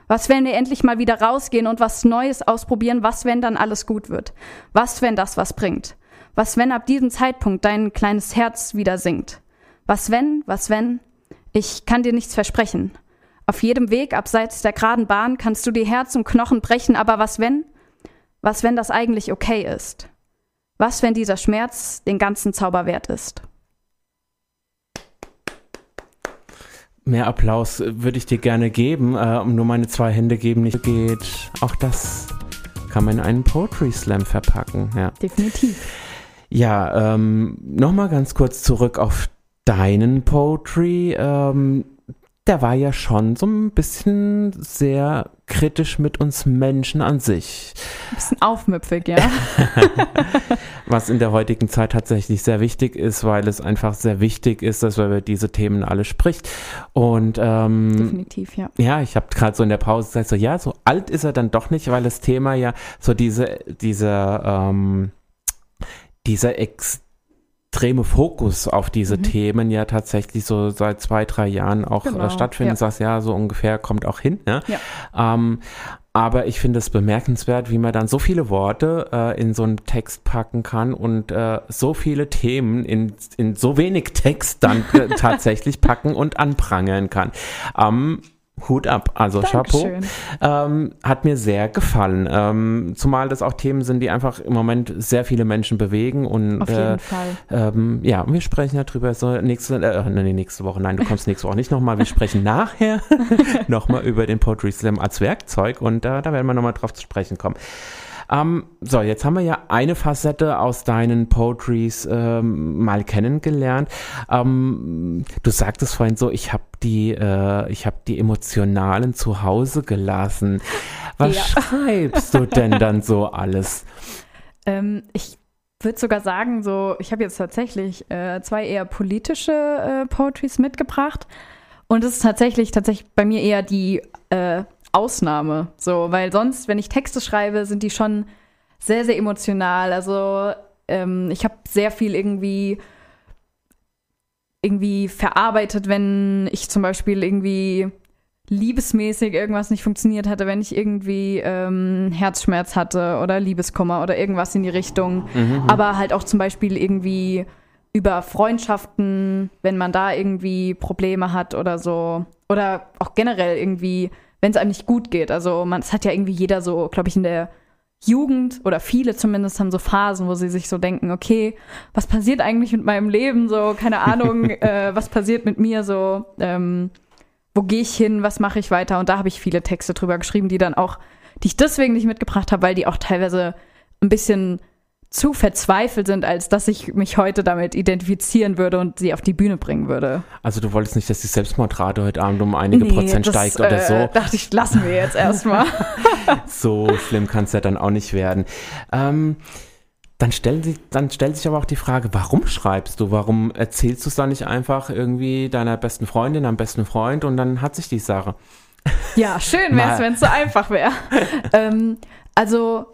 Was, wenn wir endlich mal wieder rausgehen und was Neues ausprobieren? Was, wenn dann alles gut wird? Was, wenn das was bringt? Was, wenn ab diesem Zeitpunkt dein kleines Herz wieder sinkt? Was, wenn, was, wenn? Ich kann dir nichts versprechen. Auf jedem Weg abseits der geraden Bahn kannst du dir Herz und Knochen brechen, aber was, wenn? Was, wenn das eigentlich okay ist? Was, wenn dieser Schmerz den ganzen Zauber wert ist? Mehr Applaus würde ich dir gerne geben, äh, nur meine zwei Hände geben nicht geht. Auch das kann man in einen Poetry Slam verpacken. Ja. Definitiv. Ja, ähm, nochmal ganz kurz zurück auf deinen Poetry. Ähm, der war ja schon so ein bisschen sehr kritisch mit uns Menschen an sich. Ein bisschen aufmüpfig, ja. Was in der heutigen Zeit tatsächlich sehr wichtig ist, weil es einfach sehr wichtig ist, dass man über diese Themen alle spricht. Und ähm, definitiv, ja. Ja, ich habe gerade so in der Pause gesagt, so ja, so alt ist er dann doch nicht, weil das Thema ja so diese, diese ähm, dieser extreme Fokus auf diese mhm. Themen ja tatsächlich so seit zwei, drei Jahren auch äh, genau, stattfindet. Ja. Sagst ja, so ungefähr kommt auch hin. Ne? Ja. Ähm, aber ich finde es bemerkenswert, wie man dann so viele Worte äh, in so einen Text packen kann und äh, so viele Themen in, in so wenig Text dann äh, tatsächlich packen und anprangern kann. Ähm, Hut ab, also Dankeschön. Chapeau. Ähm, hat mir sehr gefallen. Ähm, zumal das auch Themen sind, die einfach im Moment sehr viele Menschen bewegen. Und, Auf jeden äh, Fall. Ähm, ja, wir sprechen ja drüber so nächste, äh, nee, nächste Woche. Nein, du kommst nächste Woche nicht nochmal. Wir sprechen nachher nochmal über den Poetry Slam als Werkzeug und äh, da werden wir nochmal drauf zu sprechen kommen. Ähm, so, jetzt haben wir ja eine Facette aus deinen Poetries ähm, mal kennengelernt. Ähm, du sagtest vorhin so, ich habe die, äh, ich habe die emotionalen zu Hause gelassen. Was ja. schreibst du denn dann so alles? Ähm, ich würde sogar sagen, so, ich habe jetzt tatsächlich äh, zwei eher politische äh, Poetries mitgebracht. Und es ist tatsächlich, tatsächlich bei mir eher die äh, Ausnahme. So, weil sonst, wenn ich Texte schreibe, sind die schon sehr, sehr emotional. Also ähm, ich habe sehr viel irgendwie irgendwie verarbeitet, wenn ich zum Beispiel irgendwie liebesmäßig irgendwas nicht funktioniert hatte, wenn ich irgendwie ähm, Herzschmerz hatte oder Liebeskummer oder irgendwas in die Richtung. Mhm. mhm. Aber halt auch zum Beispiel irgendwie über Freundschaften, wenn man da irgendwie Probleme hat oder so. Oder auch generell irgendwie wenn es einem nicht gut geht. Also man, es hat ja irgendwie jeder so, glaube ich, in der Jugend oder viele zumindest haben so Phasen, wo sie sich so denken, okay, was passiert eigentlich mit meinem Leben? So, keine Ahnung, äh, was passiert mit mir? So, ähm, wo gehe ich hin? Was mache ich weiter? Und da habe ich viele Texte drüber geschrieben, die dann auch, die ich deswegen nicht mitgebracht habe, weil die auch teilweise ein bisschen zu verzweifelt sind, als dass ich mich heute damit identifizieren würde und sie auf die Bühne bringen würde. Also du wolltest nicht, dass die Selbstmordrate heute Abend um einige nee, Prozent das, steigt oder so. Äh, dachte ich, lassen wir jetzt erstmal. so schlimm kann es ja dann auch nicht werden. Ähm, dann, stellen sie, dann stellt sich aber auch die Frage, warum schreibst du? Warum erzählst du es dann nicht einfach irgendwie deiner besten Freundin, deinem besten Freund und dann hat sich die Sache. Ja, schön wäre es, wenn es so einfach wäre. ähm, also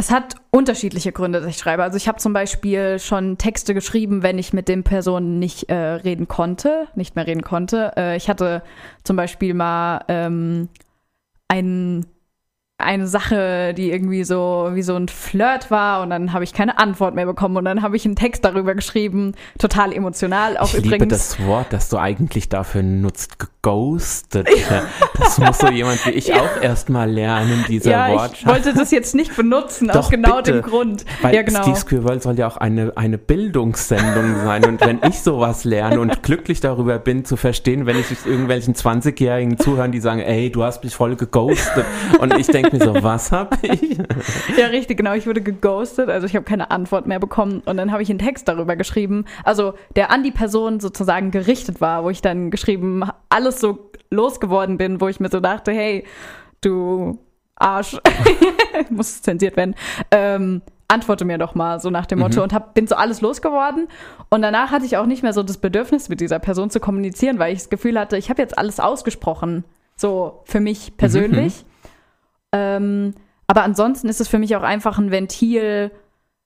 es hat unterschiedliche Gründe, dass ich schreibe. Also ich habe zum Beispiel schon Texte geschrieben, wenn ich mit den Personen nicht äh, reden konnte, nicht mehr reden konnte. Äh, ich hatte zum Beispiel mal ähm, einen eine Sache, die irgendwie so wie so ein Flirt war und dann habe ich keine Antwort mehr bekommen und dann habe ich einen Text darüber geschrieben, total emotional auch ich übrigens. liebe das Wort, das du eigentlich dafür nutzt, geghostet. Ja. Das muss so jemand wie ich ja. auch erstmal lernen, dieser ja, Wortschatz. ich wollte das jetzt nicht benutzen, Doch, aus genau bitte. dem Grund. Weil ja, genau. Steve Squirrel soll ja auch eine, eine Bildungssendung sein und wenn ich sowas lerne und glücklich darüber bin, zu verstehen, wenn ich irgendwelchen 20-Jährigen zuhören, die sagen, ey, du hast mich voll geghostet und ich denke mir so, was hab ich? ja, richtig, genau. Ich wurde geghostet, also ich habe keine Antwort mehr bekommen. Und dann habe ich einen Text darüber geschrieben, also der an die Person sozusagen gerichtet war, wo ich dann geschrieben, alles so losgeworden bin, wo ich mir so dachte, hey, du Arsch, muss zensiert werden. Ähm, antworte mir doch mal, so nach dem Motto. Mhm. Und hab, bin so alles losgeworden. Und danach hatte ich auch nicht mehr so das Bedürfnis, mit dieser Person zu kommunizieren, weil ich das Gefühl hatte, ich habe jetzt alles ausgesprochen. So für mich persönlich. Mhm. Ähm, aber ansonsten ist es für mich auch einfach ein Ventil,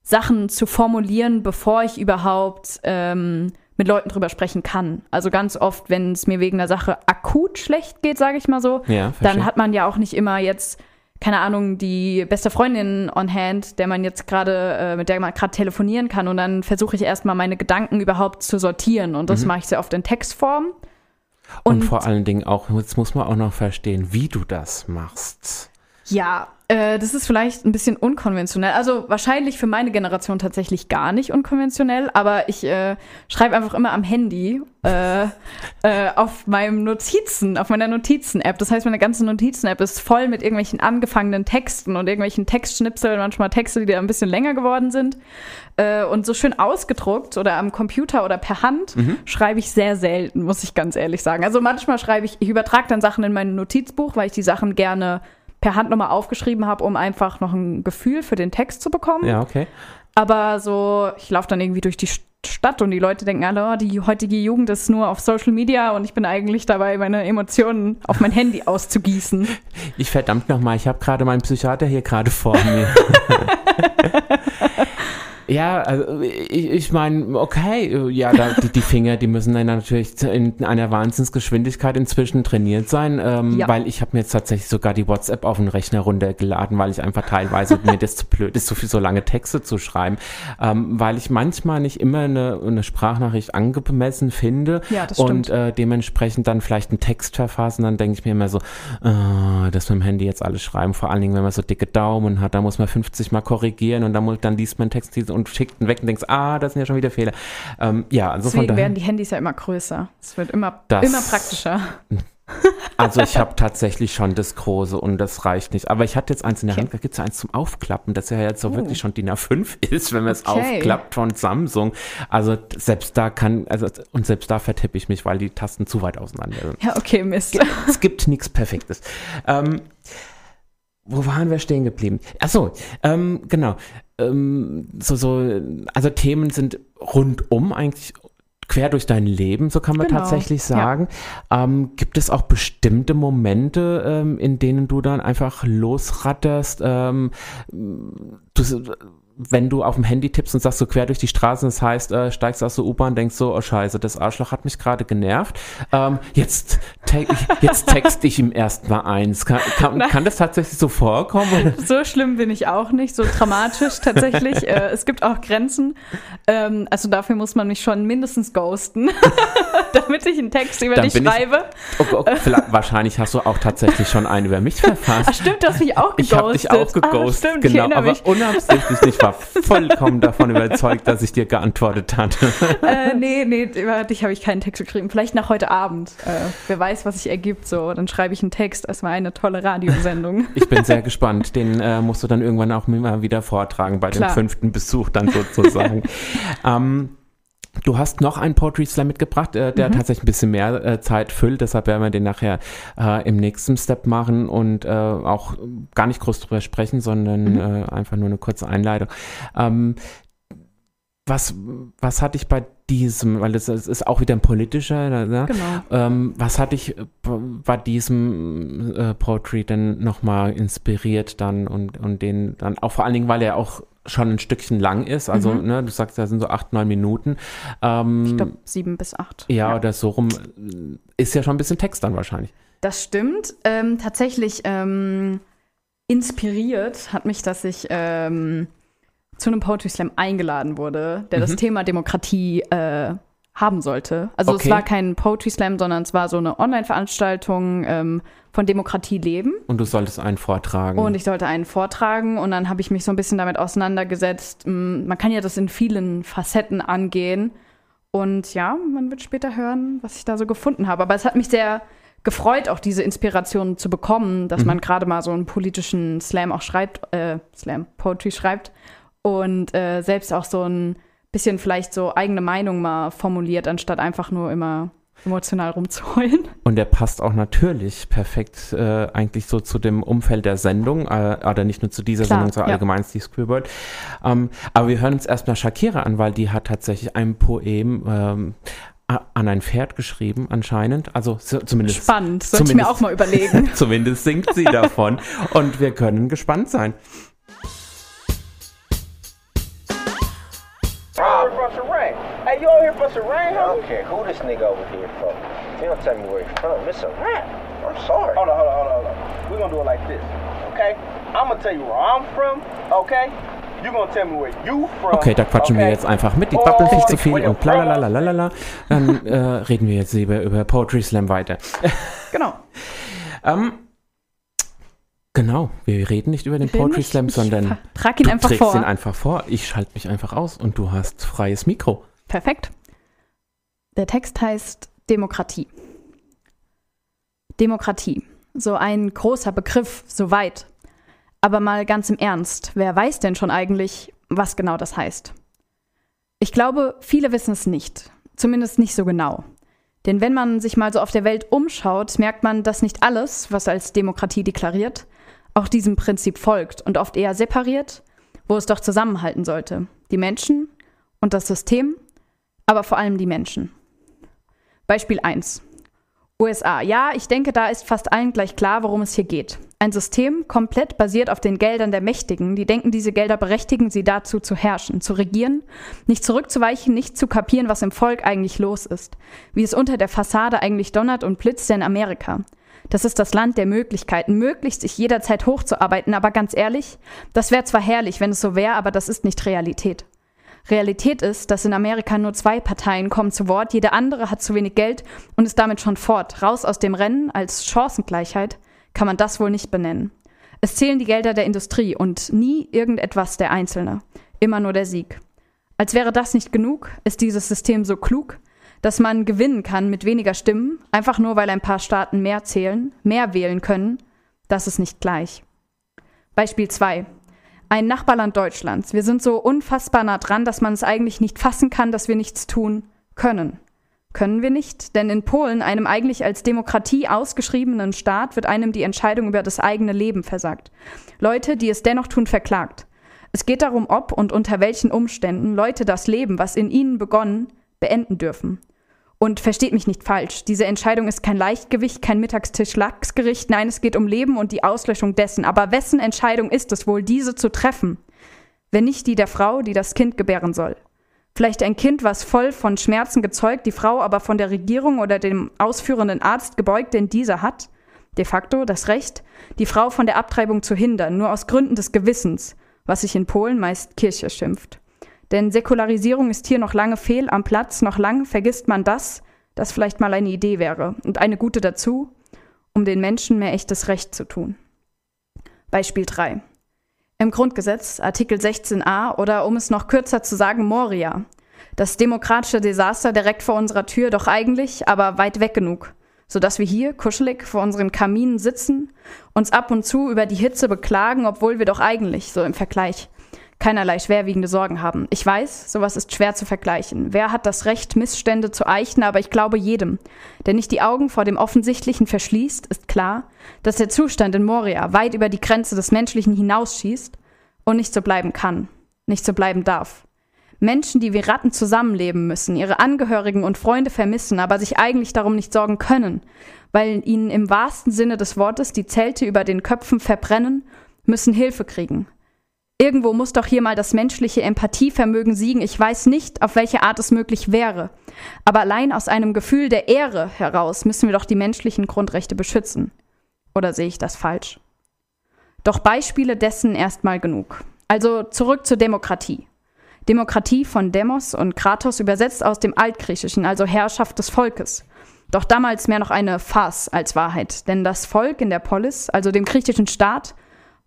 Sachen zu formulieren, bevor ich überhaupt ähm, mit Leuten drüber sprechen kann. Also ganz oft, wenn es mir wegen der Sache akut schlecht geht, sage ich mal so, ja, dann hat man ja auch nicht immer jetzt keine Ahnung, die beste Freundin on hand, der man jetzt gerade, äh, mit der man gerade telefonieren kann. Und dann versuche ich erstmal meine Gedanken überhaupt zu sortieren. Und das mhm. mache ich sehr oft in Textform. Und, und, vor allen Dingen auch, jetzt muss man auch noch verstehen, wie du das machst. Ja, äh, das ist vielleicht ein bisschen unkonventionell. Also wahrscheinlich für meine Generation tatsächlich gar nicht unkonventionell, aber ich äh, schreibe einfach immer am Handy äh, äh, auf meinem Notizen, auf meiner Notizen-App. Das heißt, meine ganze Notizen-App ist voll mit irgendwelchen angefangenen Texten und irgendwelchen Textschnipseln, manchmal Texte, die da ein bisschen länger geworden sind. Äh, und so schön ausgedruckt oder am Computer oder per Hand mhm. schreibe ich sehr selten, muss ich ganz ehrlich sagen. Also manchmal schreibe ich, ich übertrage dann Sachen in mein Notizbuch, weil ich die Sachen gerne per Hand nochmal aufgeschrieben habe, um einfach noch ein Gefühl für den Text zu bekommen. Ja, okay. Aber so, ich laufe dann irgendwie durch die Stadt und die Leute denken alle, oh, die heutige Jugend ist nur auf Social Media und ich bin eigentlich dabei, meine Emotionen auf mein Handy auszugießen. Ich verdammt nochmal, ich habe gerade meinen Psychiater hier gerade vor mir. Ja, also ich, ich meine, okay, ja, da, die, die, Finger, die müssen dann natürlich in einer Wahnsinnsgeschwindigkeit inzwischen trainiert sein, ähm, ja. weil ich habe mir jetzt tatsächlich sogar die WhatsApp auf den Rechner runtergeladen, weil ich einfach teilweise mir das zu blöd ist, so viel so lange Texte zu schreiben, ähm, weil ich manchmal nicht immer eine, eine Sprachnachricht angemessen finde ja, das und äh, dementsprechend dann vielleicht einen Text verfassen, dann denke ich mir immer so, äh, das mit dem Handy jetzt alles schreiben, vor allen Dingen, wenn man so dicke Daumen hat, da muss man 50 mal korrigieren und dann, dann liest man Text und schickt ihn weg und denkst, ah, das sind ja schon wieder Fehler. Ähm, ja, also Deswegen von daher, werden die Handys ja immer größer. Es wird immer, das, immer praktischer. Also ich habe tatsächlich schon das große und das reicht nicht. Aber ich hatte jetzt eins in der okay. Hand, da gibt es eins zum Aufklappen, das ja jetzt so uh. wirklich schon DIN A5 ist, wenn man es okay. aufklappt von Samsung. Also selbst da kann, also und selbst da vertippe ich mich, weil die Tasten zu weit auseinander sind. Ja, okay, Mist. Es gibt nichts Perfektes. Ähm, wo waren wir stehen geblieben? Achso, ähm, genau. Ähm, so, so, also Themen sind rundum eigentlich quer durch dein Leben, so kann man genau. tatsächlich sagen. Ja. Ähm, gibt es auch bestimmte Momente, ähm, in denen du dann einfach losratterst? Ähm, du, wenn du auf dem Handy tippst und sagst so quer durch die Straße, das heißt, äh, steigst aus der U-Bahn, denkst so, oh scheiße, das Arschloch hat mich gerade genervt. Ähm, jetzt, te jetzt texte ich ihm erst mal eins. Kann, kann, kann, das tatsächlich so vorkommen? So schlimm bin ich auch nicht, so dramatisch tatsächlich. äh, es gibt auch Grenzen. Ähm, also dafür muss man mich schon mindestens ghosten, damit ich einen Text über Dann dich schreibe. Ich, oh, oh, wahrscheinlich hast du auch tatsächlich schon einen über mich verfasst. Ach stimmt, du hast mich auch geghostet. Ich habe dich auch geghostet, ah, stimmt, genau, aber unabsichtlich nicht war vollkommen davon überzeugt, dass ich dir geantwortet hatte. Äh, nee, nee, über dich habe ich keinen Text geschrieben. Vielleicht nach heute Abend. Äh, wer weiß, was sich ergibt. So, dann schreibe ich einen Text. Es war eine tolle Radiosendung. Ich bin sehr gespannt. Den äh, musst du dann irgendwann auch mal wieder vortragen bei Klar. dem fünften Besuch dann sozusagen. ähm, Du hast noch einen Poetry Slam mitgebracht, äh, der mhm. tatsächlich ein bisschen mehr äh, Zeit füllt. Deshalb werden wir den nachher äh, im nächsten Step machen und äh, auch gar nicht groß drüber sprechen, sondern mhm. Äh, einfach nur eine kurze Einleitung. Ähm, was, was hatte ich bei diesem, weil es ist auch wieder ein politischer, ne? genau. Ähm, was hatte ich bei diesem äh, Poetry denn nochmal inspiriert dann und, und den dann auch vor allen Dingen, weil er auch schon ein Stückchen lang ist. Also, mhm. ne, du sagst, da sind so acht, neun Minuten. Ähm, ich glaube, sieben bis acht. Ja, ja, oder so rum. Ist ja schon ein bisschen Text dann wahrscheinlich. Das stimmt. Ähm, tatsächlich ähm, inspiriert hat mich, dass ich ähm, zu einem Poetry Slam eingeladen wurde, der mhm. das Thema Demokratie äh, haben sollte. Also okay. es war kein Poetry Slam, sondern es war so eine Online-Veranstaltung ähm, von Demokratie leben. Und du solltest einen vortragen. Und ich sollte einen vortragen und dann habe ich mich so ein bisschen damit auseinandergesetzt. Mm, man kann ja das in vielen Facetten angehen. Und ja, man wird später hören, was ich da so gefunden habe. Aber es hat mich sehr gefreut, auch diese Inspiration zu bekommen, dass mhm. man gerade mal so einen politischen Slam auch schreibt, äh, Slam, Poetry schreibt und äh, selbst auch so ein bisschen vielleicht so eigene Meinung mal formuliert, anstatt einfach nur immer emotional rumzuheulen. Und der passt auch natürlich perfekt äh, eigentlich so zu dem Umfeld der Sendung, äh, oder nicht nur zu dieser Klar, Sendung, sondern ja. allgemein Steve Spielberg. Ähm, aber wir hören uns erstmal Shakira an, weil die hat tatsächlich ein Poem ähm, an ein Pferd geschrieben, anscheinend. Also so, zumindest. Spannend, sollte ich mir auch mal überlegen. zumindest singt sie davon. Und wir können gespannt sein. Hey, you over here for some rain, I don't care who this nigga over here for. You don't tell me where he's from. It's a rap. I'm sorry. Hold on, hold on, hold on, hold on. We're gonna do it like this, okay? I'm gonna tell you where I'm from, okay? Okay, da quatschen okay. wir jetzt einfach mit. Die babbeln nicht zu viel und la la la la la. Dann äh, reden wir jetzt über, über Poetry Slam weiter. Genau. ähm, genau, wir reden nicht über den Poetry Slam, sondern trag ihn du einfach trägst vor. ihn einfach vor. Ich schalte mich einfach aus und du hast freies Mikro. Perfekt. Der Text heißt Demokratie. Demokratie. So ein großer Begriff, so weit. Aber mal ganz im Ernst, wer weiß denn schon eigentlich, was genau das heißt? Ich glaube, viele wissen es nicht. Zumindest nicht so genau. Denn wenn man sich mal so auf der Welt umschaut, merkt man, dass nicht alles, was als Demokratie deklariert, auch diesem Prinzip folgt und oft eher separiert, wo es doch zusammenhalten sollte. Die Menschen und das System aber vor allem die Menschen. Beispiel 1. USA. Ja, ich denke, da ist fast allen gleich klar, worum es hier geht. Ein System komplett basiert auf den Geldern der Mächtigen, die denken, diese Gelder berechtigen sie dazu zu herrschen, zu regieren, nicht zurückzuweichen, nicht zu kapieren, was im Volk eigentlich los ist, wie es unter der Fassade eigentlich donnert und blitzt in Amerika. Das ist das Land der Möglichkeiten, möglichst sich jederzeit hochzuarbeiten, aber ganz ehrlich, das wäre zwar herrlich, wenn es so wäre, aber das ist nicht Realität. Realität ist, dass in Amerika nur zwei Parteien kommen zu Wort, jede andere hat zu wenig Geld und ist damit schon fort. Raus aus dem Rennen als Chancengleichheit kann man das wohl nicht benennen. Es zählen die Gelder der Industrie und nie irgendetwas der Einzelne. Immer nur der Sieg. Als wäre das nicht genug, ist dieses System so klug, dass man gewinnen kann mit weniger Stimmen, einfach nur weil ein paar Staaten mehr zählen, mehr wählen können. Das ist nicht gleich. Beispiel 2 ein Nachbarland Deutschlands. Wir sind so unfassbar nah dran, dass man es eigentlich nicht fassen kann, dass wir nichts tun können. Können wir nicht? Denn in Polen, einem eigentlich als Demokratie ausgeschriebenen Staat, wird einem die Entscheidung über das eigene Leben versagt. Leute, die es dennoch tun, verklagt. Es geht darum, ob und unter welchen Umständen Leute das Leben, was in ihnen begonnen, beenden dürfen. Und versteht mich nicht falsch, diese Entscheidung ist kein Leichtgewicht, kein Mittagstisch-Lachsgericht, nein, es geht um Leben und die Auslöschung dessen. Aber wessen Entscheidung ist es wohl, diese zu treffen? Wenn nicht die der Frau, die das Kind gebären soll. Vielleicht ein Kind, was voll von Schmerzen gezeugt, die Frau aber von der Regierung oder dem ausführenden Arzt gebeugt, denn dieser hat, de facto, das Recht, die Frau von der Abtreibung zu hindern, nur aus Gründen des Gewissens, was sich in Polen meist Kirche schimpft. Denn Säkularisierung ist hier noch lange fehl am Platz, noch lange vergisst man das, das vielleicht mal eine Idee wäre und eine gute dazu, um den Menschen mehr echtes Recht zu tun. Beispiel 3. Im Grundgesetz, Artikel 16a oder um es noch kürzer zu sagen, Moria. Das demokratische Desaster direkt vor unserer Tür, doch eigentlich, aber weit weg genug. sodass wir hier kuschelig vor unseren Kaminen sitzen, uns ab und zu über die Hitze beklagen, obwohl wir doch eigentlich, so im Vergleich, keinerlei schwerwiegende Sorgen haben. Ich weiß, sowas ist schwer zu vergleichen. Wer hat das Recht, Missstände zu eichen, aber ich glaube jedem, der nicht die Augen vor dem Offensichtlichen verschließt, ist klar, dass der Zustand in Moria weit über die Grenze des Menschlichen hinausschießt und nicht so bleiben kann, nicht so bleiben darf. Menschen, die wie Ratten zusammenleben müssen, ihre Angehörigen und Freunde vermissen, aber sich eigentlich darum nicht sorgen können, weil ihnen im wahrsten Sinne des Wortes die Zelte über den Köpfen verbrennen, müssen Hilfe kriegen. Irgendwo muss doch hier mal das menschliche Empathievermögen siegen. Ich weiß nicht, auf welche Art es möglich wäre. Aber allein aus einem Gefühl der Ehre heraus müssen wir doch die menschlichen Grundrechte beschützen. Oder sehe ich das falsch? Doch Beispiele dessen erstmal genug. Also zurück zur Demokratie. Demokratie von Demos und Kratos übersetzt aus dem Altgriechischen, also Herrschaft des Volkes. Doch damals mehr noch eine Farce als Wahrheit, denn das Volk in der Polis, also dem griechischen Staat,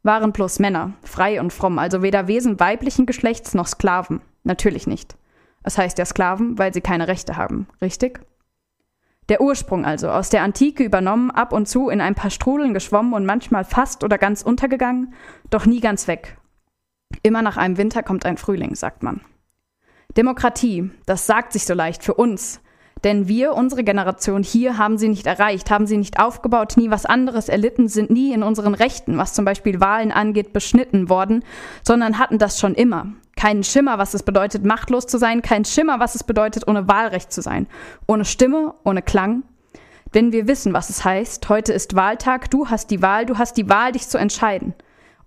waren bloß Männer, frei und fromm, also weder Wesen weiblichen Geschlechts noch Sklaven. Natürlich nicht. Es heißt ja Sklaven, weil sie keine Rechte haben, richtig? Der Ursprung also, aus der Antike übernommen, ab und zu in ein paar Strudeln geschwommen und manchmal fast oder ganz untergegangen, doch nie ganz weg. Immer nach einem Winter kommt ein Frühling, sagt man. Demokratie, das sagt sich so leicht für uns, denn wir, unsere Generation hier, haben sie nicht erreicht, haben sie nicht aufgebaut, nie was anderes erlitten, sind nie in unseren Rechten, was zum Beispiel Wahlen angeht, beschnitten worden, sondern hatten das schon immer. Keinen Schimmer, was es bedeutet, machtlos zu sein, keinen Schimmer, was es bedeutet, ohne Wahlrecht zu sein. Ohne Stimme, ohne Klang. Denn wir wissen, was es heißt. Heute ist Wahltag, du hast die Wahl, du hast die Wahl, dich zu entscheiden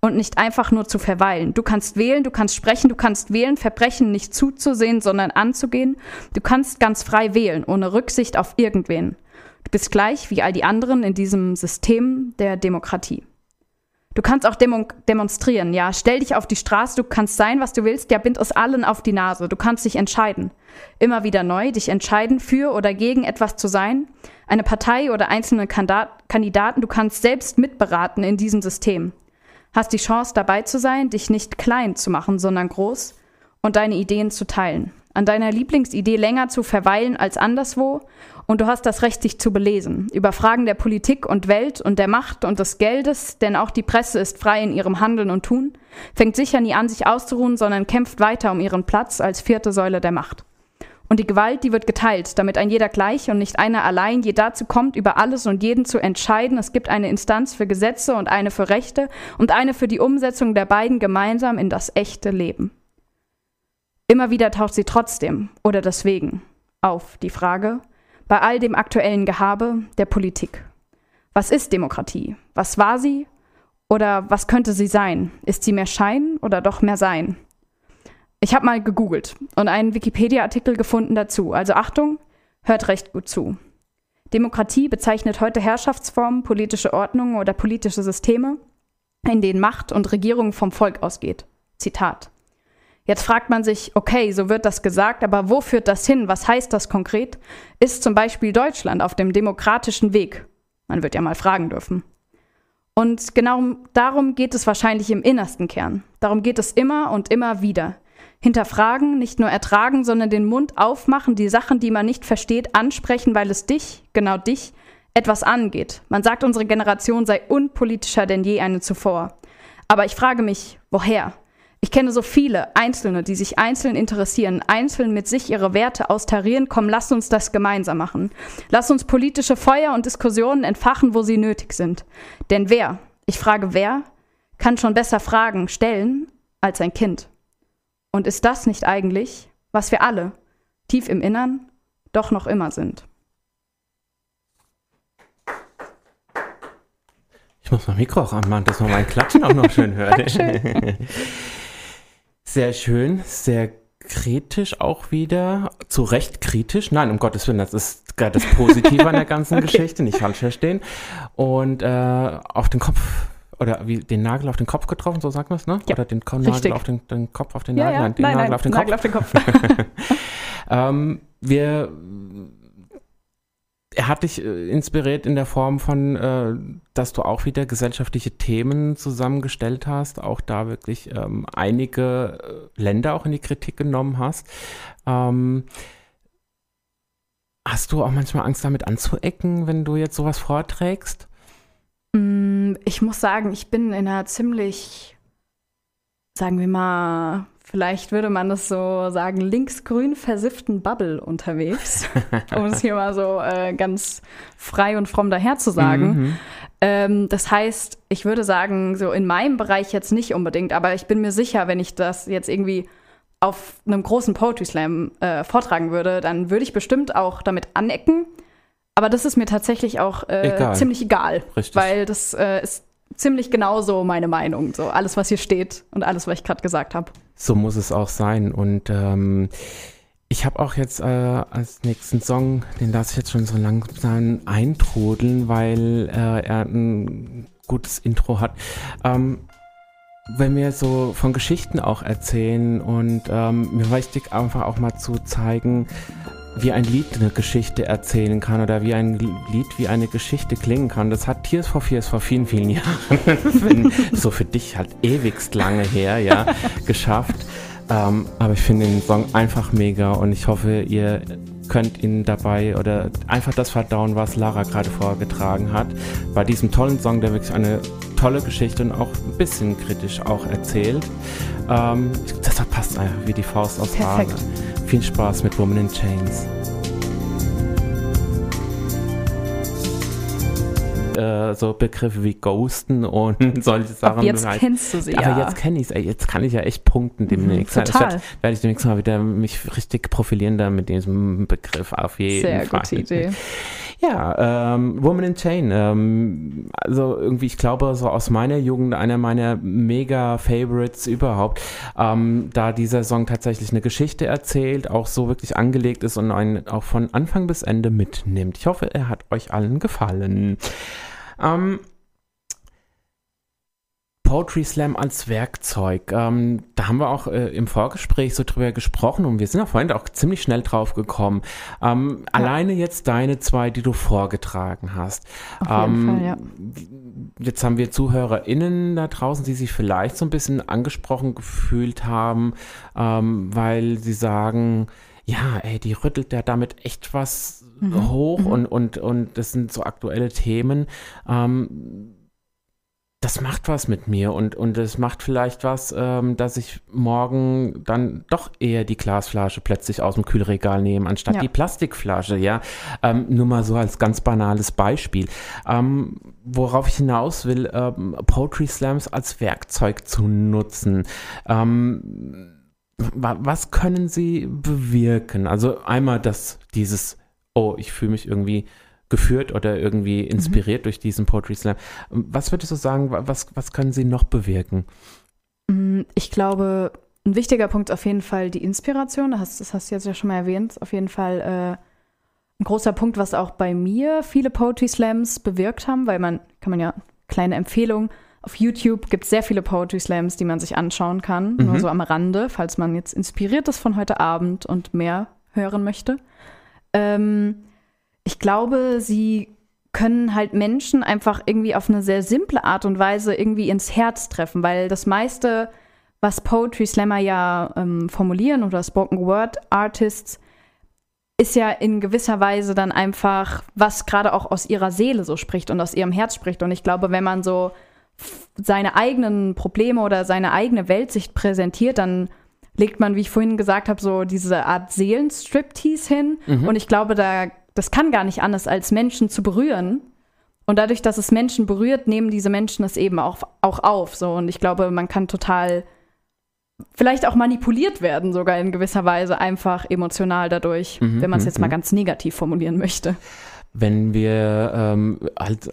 und nicht einfach nur zu verweilen. Du kannst wählen, du kannst sprechen, du kannst wählen, Verbrechen nicht zuzusehen, sondern anzugehen. Du kannst ganz frei wählen, ohne Rücksicht auf irgendwen. Du bist gleich wie all die anderen in diesem System der Demokratie. Du kannst auch demo demonstrieren, ja. Stell dich auf die Straße, du kannst sein, was du willst, ja, bind uns allen auf die Nase. Du kannst dich entscheiden. Immer wieder neu, dich entscheiden, für oder gegen etwas zu sein. Eine Partei oder einzelne Kandidaten, du kannst selbst mitberaten in diesem System hast die Chance dabei zu sein, dich nicht klein zu machen, sondern groß und deine Ideen zu teilen. An deiner Lieblingsidee länger zu verweilen als anderswo und du hast das Recht, dich zu belesen. Über Fragen der Politik und Welt und der Macht und des Geldes, denn auch die Presse ist frei in ihrem Handeln und Tun, fängt sicher nie an, sich auszuruhen, sondern kämpft weiter um ihren Platz als vierte Säule der Macht. Und die Gewalt, die wird geteilt, damit ein jeder gleich und nicht einer allein je dazu kommt, über alles und jeden zu entscheiden. Es gibt eine Instanz für Gesetze und eine für Rechte und eine für die Umsetzung der beiden gemeinsam in das echte Leben. Immer wieder taucht sie trotzdem oder deswegen auf, die Frage, bei all dem aktuellen Gehabe der Politik. Was ist Demokratie? Was war sie? Oder was könnte sie sein? Ist sie mehr Schein oder doch mehr Sein? Ich habe mal gegoogelt und einen Wikipedia-Artikel gefunden dazu. Also Achtung, hört recht gut zu. Demokratie bezeichnet heute Herrschaftsformen, politische Ordnungen oder politische Systeme, in denen Macht und Regierung vom Volk ausgeht. Zitat. Jetzt fragt man sich, okay, so wird das gesagt, aber wo führt das hin? Was heißt das konkret? Ist zum Beispiel Deutschland auf dem demokratischen Weg? Man wird ja mal fragen dürfen. Und genau darum geht es wahrscheinlich im innersten Kern. Darum geht es immer und immer wieder hinterfragen, nicht nur ertragen, sondern den Mund aufmachen, die Sachen, die man nicht versteht, ansprechen, weil es dich, genau dich, etwas angeht. Man sagt, unsere Generation sei unpolitischer denn je eine zuvor. Aber ich frage mich, woher? Ich kenne so viele Einzelne, die sich einzeln interessieren, einzeln mit sich ihre Werte austarieren. Komm, lass uns das gemeinsam machen. Lass uns politische Feuer und Diskussionen entfachen, wo sie nötig sind. Denn wer, ich frage wer, kann schon besser Fragen stellen als ein Kind? Und ist das nicht eigentlich, was wir alle, tief im Innern, doch noch immer sind? Ich muss mein Mikro auch anmachen, dass man mein Klatschen auch noch schön hört. sehr schön, sehr kritisch auch wieder. Zu Recht kritisch. Nein, um Gottes Willen, das ist gerade das Positive an der ganzen okay. Geschichte, nicht falsch verstehen. Und äh, auf den Kopf oder wie den Nagel auf den Kopf getroffen, so sagt man es, ne? Ja, oder den Nagel auf den, den, Kopf auf den ja, Nagel, ja. Nein, den nein, Nagel, nein, auf, den Nagel auf den Kopf. ähm, wir er hat dich äh, inspiriert in der Form von, äh, dass du auch wieder gesellschaftliche Themen zusammengestellt hast, auch da wirklich ähm, einige äh, Länder auch in die Kritik genommen hast. Ähm, hast du auch manchmal Angst damit anzuecken, wenn du jetzt sowas vorträgst? Mm, ich muss sagen, ich bin in einer ziemlich, sagen wir mal, vielleicht würde man das so sagen, linksgrün versifften Bubble unterwegs, um es hier mal so äh, ganz frei und fromm daher zu sagen. Mhm. Ähm, das heißt, ich würde sagen, so in meinem Bereich jetzt nicht unbedingt, aber ich bin mir sicher, wenn ich das jetzt irgendwie auf einem großen Poetry Slam äh, vortragen würde, dann würde ich bestimmt auch damit anecken. Aber das ist mir tatsächlich auch äh, egal. ziemlich egal, Richtig. weil das äh, ist ziemlich genauso meine Meinung. So alles, was hier steht und alles, was ich gerade gesagt habe. So muss es auch sein. Und ähm, ich habe auch jetzt äh, als nächsten Song, den lasse ich jetzt schon so langsam eintrudeln, weil äh, er ein gutes Intro hat. Ähm, wenn wir so von Geschichten auch erzählen und ähm, mir wichtig einfach auch mal zu zeigen, wie ein Lied eine Geschichte erzählen kann oder wie ein Lied wie eine Geschichte klingen kann. Das hat Tears for Fears vor vielen, vielen Jahren, so für dich halt ewigst lange her, ja, geschafft. Ähm, aber ich finde den Song einfach mega und ich hoffe, ihr könnt ihn dabei oder einfach das verdauen, was Lara gerade vorgetragen hat. Bei diesem tollen Song, der wirklich eine tolle Geschichte und auch ein bisschen kritisch auch erzählt. Ähm, das passt einfach wie die Faust aus Perfekt. Viel Spaß mit Woman in Chains. Äh, so Begriffe wie Ghosten und solche Sachen. Aber jetzt halt. kennst du sie Aber ja. jetzt kenne ich es. Jetzt kann ich ja echt punkten demnächst. Mhm, total. werde werd ich demnächst mal wieder mich richtig profilieren da mit diesem Begriff auf jeden Sehr Fall. Sehr gute Idee. Ja, ähm, Woman in Chain. Ähm, also irgendwie, ich glaube, so aus meiner Jugend einer meiner mega Favorites überhaupt, ähm, da dieser Song tatsächlich eine Geschichte erzählt, auch so wirklich angelegt ist und einen auch von Anfang bis Ende mitnimmt. Ich hoffe, er hat euch allen gefallen. Ähm, Poetry Slam als Werkzeug. Ähm, da haben wir auch äh, im Vorgespräch so drüber gesprochen und wir sind ja vorhin auch ziemlich schnell drauf gekommen. Ähm, ja. Alleine jetzt deine zwei, die du vorgetragen hast. Auf jeden ähm, Fall, ja. Jetzt haben wir ZuhörerInnen da draußen, die sich vielleicht so ein bisschen angesprochen gefühlt haben, ähm, weil sie sagen, ja, ey, die rüttelt ja damit echt was mhm. hoch mhm. und, und, und das sind so aktuelle Themen. Ähm, das macht was mit mir und, und es macht vielleicht was, ähm, dass ich morgen dann doch eher die Glasflasche plötzlich aus dem Kühlregal nehme, anstatt ja. die Plastikflasche, ja. Ähm, nur mal so als ganz banales Beispiel. Ähm, worauf ich hinaus will, ähm, Poetry Slams als Werkzeug zu nutzen. Ähm, was können sie bewirken? Also einmal das, dieses, oh, ich fühle mich irgendwie geführt oder irgendwie mhm. inspiriert mhm. durch diesen Poetry Slam. Was würdest du sagen, was, was können sie noch bewirken? Mm, ich glaube, ein wichtiger Punkt ist auf jeden Fall die Inspiration. Das hast, das hast du jetzt ja schon mal erwähnt. Auf jeden Fall äh, ein großer Punkt, was auch bei mir viele Poetry Slams bewirkt haben, weil man, kann man ja, kleine Empfehlung, auf YouTube gibt es sehr viele Poetry Slams, die man sich anschauen kann, mhm. nur so am Rande, falls man jetzt inspiriert ist von heute Abend und mehr hören möchte. Ähm, ich glaube, sie können halt Menschen einfach irgendwie auf eine sehr simple Art und Weise irgendwie ins Herz treffen, weil das meiste, was Poetry Slammer ja ähm, formulieren oder Spoken Word Artists, ist ja in gewisser Weise dann einfach, was gerade auch aus ihrer Seele so spricht und aus ihrem Herz spricht. Und ich glaube, wenn man so seine eigenen Probleme oder seine eigene Weltsicht präsentiert, dann legt man, wie ich vorhin gesagt habe, so diese Art Seelenstriptease hin. Mhm. Und ich glaube, da das kann gar nicht anders, als Menschen zu berühren. Und dadurch, dass es Menschen berührt, nehmen diese Menschen es eben auch, auch auf. So. Und ich glaube, man kann total vielleicht auch manipuliert werden, sogar in gewisser Weise, einfach emotional dadurch, mhm, wenn man es jetzt mal mhm. ganz negativ formulieren möchte. Wenn wir ähm, halt,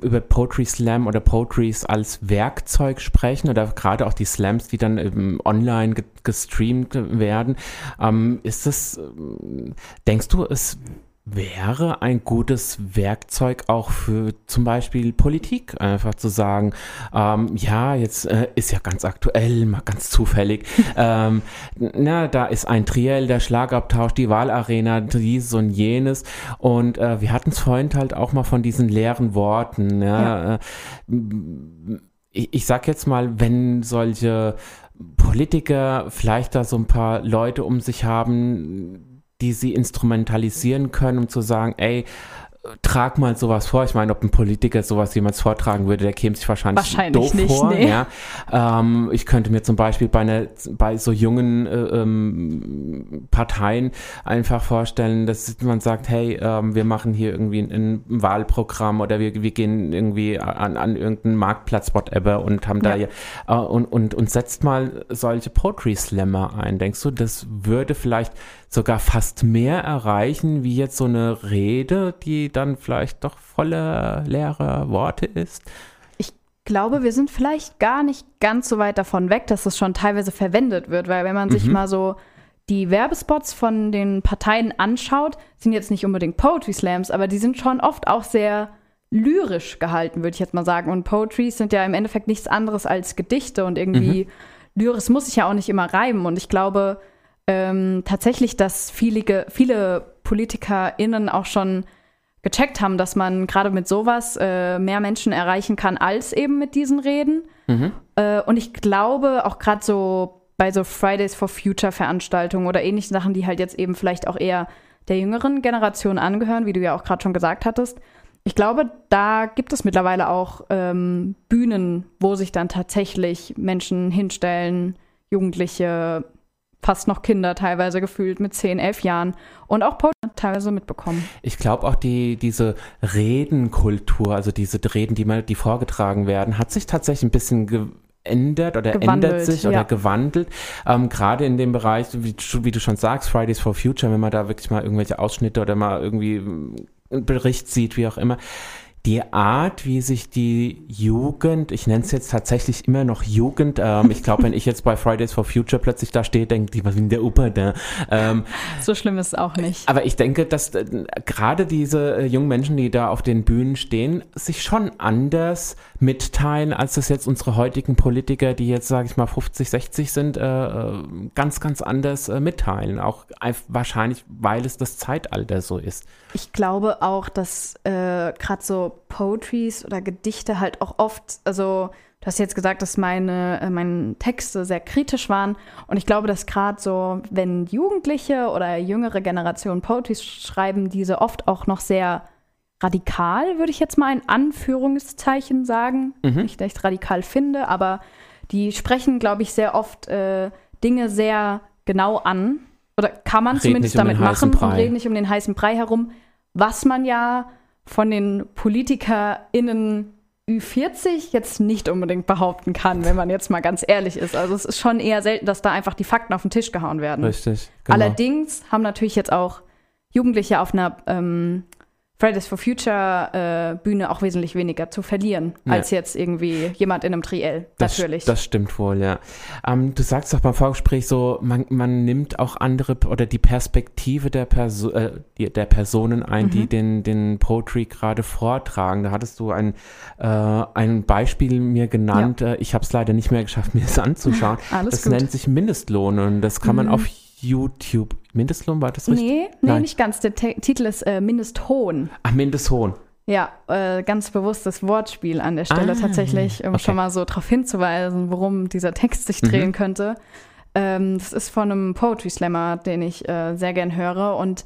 über Poetry Slam oder Poetries als Werkzeug sprechen oder gerade auch die Slams, die dann ähm, online gestreamt werden, ähm, ist es, ähm, denkst du, es wäre ein gutes Werkzeug auch für zum Beispiel Politik, einfach zu sagen, ähm, ja, jetzt äh, ist ja ganz aktuell, mal ganz zufällig, ähm, na, da ist ein Triell, der Schlagabtausch, die Wahlarena, dieses und jenes. Und äh, wir hatten es vorhin halt auch mal von diesen leeren Worten, ja, ja. Äh, ich, ich sag jetzt mal, wenn solche Politiker vielleicht da so ein paar Leute um sich haben, die sie instrumentalisieren können, um zu sagen, ey, trag mal sowas vor. Ich meine, ob ein Politiker sowas jemals vortragen würde, der käme sich wahrscheinlich, Wahrscheinlich doof nicht, vor. nee. Ja. Ähm, ich könnte mir zum Beispiel bei, einer, bei so jungen äh, ähm, Parteien einfach vorstellen, dass man sagt, hey, ähm, wir machen hier irgendwie ein, ein Wahlprogramm oder wir, wir gehen irgendwie an, an irgendeinen Marktplatz, whatever, und haben da Ja. ja, äh, und, und, und setzt mal solche Poetry Slammer ein. Denkst du, das würde vielleicht sogar fast mehr erreichen, wie jetzt so eine Rede, die dann vielleicht doch voller leerer Worte ist? Ich glaube, wir sind vielleicht gar nicht ganz so weit davon weg, dass es schon teilweise verwendet wird, weil wenn man sich mal so die Werbespots von den Parteien anschaut, sind jetzt nicht unbedingt Poetry Slams, aber die sind schon oft auch sehr lyrisch gehalten, würde ich jetzt mal sagen. Und Poetries sind ja im Endeffekt nichts anderes als Gedichte und irgendwie Lyris muss sich ja auch nicht immer reimen. Und ich glaube ähm, tatsächlich, dass viele, viele PolitikerInnen auch schon gecheckt haben, dass man gerade mit sowas äh, mehr Menschen erreichen kann als eben mit diesen Reden. Äh, und ich glaube auch gerade so bei so Fridays for Future Veranstaltungen oder ähnlichen Sachen, die halt jetzt eben vielleicht auch eher der jüngeren Generation angehören, wie du ja auch gerade schon gesagt hattest. Ich glaube, da gibt es mittlerweile auch ähm, Bühnen, wo sich dann tatsächlich Menschen hinstellen, Jugendliche, fast noch Kinder teilweise gefühlt mit 10, 11 Jahren und auch Poetry teilweise mitbekommen. Ich glaube auch die, diese Redenkultur, also diese Reden, die mal, die vorgetragen werden, hat sich tatsächlich ein bisschen geändert oder Gewandelt, ändert sich ja. oder gewandelt. Ähm, Gerade in dem Bereich, wie, du- wie du schon sagst, Fridays for Future, wenn man da wirklich mal irgendwelche Ausschnitte oder mal irgendwie einen Bericht sieht, wie auch immer. Die Art, wie sich die Jugend, ich nenne es jetzt tatsächlich immer noch Jugend, ähm, ich glaube, wenn ich jetzt bei Fridays for Future plötzlich da stehe, denkt die, was denn der Opa da? Ähm, So schlimm ist es auch nicht. aber ich denke, dass äh, gerade diese äh, jungen Menschen, die da auf den Bühnen stehen, sich schon anders mitteilen, als das jetzt unsere heutigen Politiker, die jetzt, sage ich mal, 50, 60 sind, äh, äh, ganz, ganz anders äh, mitteilen. Auch wahrscheinlich, weil es das Zeitalter so ist. Ich glaube auch, dass äh, gerade so Poetries oder Gedichte halt auch oft, also du hast jetzt gesagt, dass meine, äh, meine Texte sehr kritisch waren und ich glaube, dass gerade so, wenn Jugendliche oder jüngere Generationen Poetries schreiben, diese oft auch noch sehr radikal, würde ich jetzt mal in Anführungszeichen sagen. Nicht, dass ich radikal finde, aber die sprechen, glaube ich, sehr oft äh, Dinge sehr genau an. Oder kann man Red zumindest um damit heißen machen und reden nicht um den heißen Brei herum, was man ja von den PolitikerInnen Ü40 jetzt nicht unbedingt behaupten kann, wenn man jetzt mal ganz ehrlich ist. Also es ist schon eher selten, dass da einfach die Fakten auf den Tisch gehauen werden. Richtig. Genau. Allerdings haben natürlich jetzt auch Jugendliche auf einer ähm, Fridays for Future äh, Bühne auch wesentlich weniger zu verlieren, Ja. als jetzt irgendwie jemand in einem Triell. Das, natürlich. das stimmt wohl, ja. Ähm, du sagst doch beim Vorgespräch so, man, man nimmt auch andere oder die Perspektive der, Perso äh, der Personen ein, Mhm. die den, den Poetry gerade vortragen. Da hattest du ein, äh, ein Beispiel mir genannt. Äh, ich habe es leider nicht mehr geschafft, mir es anzuschauen. Alles das gut. Mhm. nennt sich Mindestlohn und das kann man auf YouTube. Mindestlohn war das richtig? nee, nee, Nein. nicht ganz. Der Te Titel ist äh, Mindesthohn. Ach, Mindestlohn. Ja, äh, ganz bewusstes Wortspiel an der Stelle Ah, tatsächlich, um okay. schon mal so darauf hinzuweisen, worum dieser Text sich Mhm. drehen könnte. Ähm, das ist von einem Poetry Slammer, den ich äh, sehr gern höre und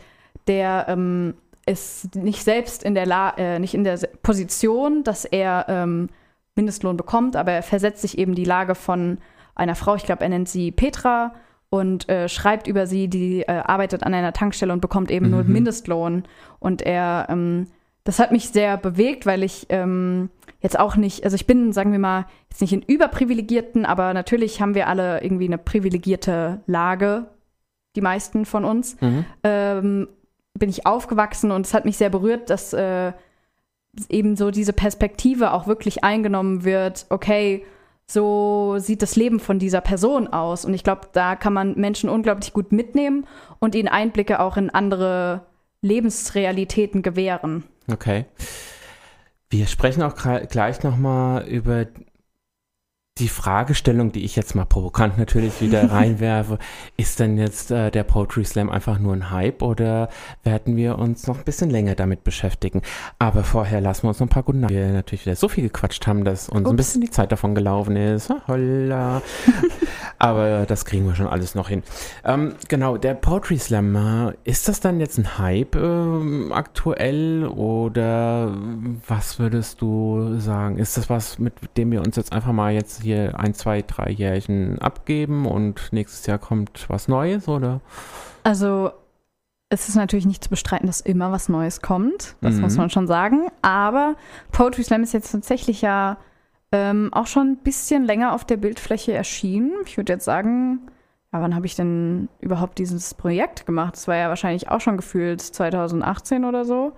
der ähm, ist nicht selbst in der La äh, nicht in der Position, dass er ähm, Mindestlohn bekommt, aber er versetzt sich eben die Lage von einer Frau, ich glaube, er nennt sie Petra und äh, schreibt über sie, die äh, arbeitet an einer Tankstelle und bekommt eben nur Mindestlohn. Und er, ähm, das hat mich sehr bewegt, weil ich ähm, jetzt auch nicht, also ich bin, sagen wir mal, jetzt nicht in überprivilegierten, aber natürlich haben wir alle irgendwie eine privilegierte Lage, die meisten von uns. Ähm, bin ich aufgewachsen und es hat mich sehr berührt, dass äh, eben so diese Perspektive auch wirklich eingenommen wird, okay, so sieht das Leben von dieser Person aus. Und ich glaube, da kann man Menschen unglaublich gut mitnehmen und ihnen Einblicke auch in andere Lebensrealitäten gewähren. Okay. Wir sprechen auch gleich nochmal über die Fragestellung, die ich jetzt mal provokant natürlich wieder reinwerfe. Ist denn jetzt äh, der Poetry Slam einfach nur ein Hype oder werden wir uns noch ein bisschen länger damit beschäftigen? Aber vorher lassen wir uns noch ein paar guten Nachrichten. Wir natürlich wieder so viel gequatscht haben, dass uns ein Ups. bisschen die Zeit davon gelaufen ist. Holla. Aber das kriegen wir schon alles noch hin. Ähm, genau, der Poetry Slam, ist das dann jetzt ein Hype ähm, aktuell oder was würdest du sagen? Ist das was, mit dem wir uns jetzt einfach mal jetzt hier ein, zwei, drei Jährchen abgeben und nächstes Jahr kommt was Neues oder? Also es ist natürlich nicht zu bestreiten, dass immer was Neues kommt. Das Mhm. muss man schon sagen. Aber Poetry Slam ist jetzt tatsächlich ja ähm, auch schon ein bisschen länger auf der Bildfläche erschienen. Ich würde jetzt sagen, ja, wann habe ich denn überhaupt dieses Projekt gemacht? Das war ja wahrscheinlich auch schon gefühlt 2018 oder so.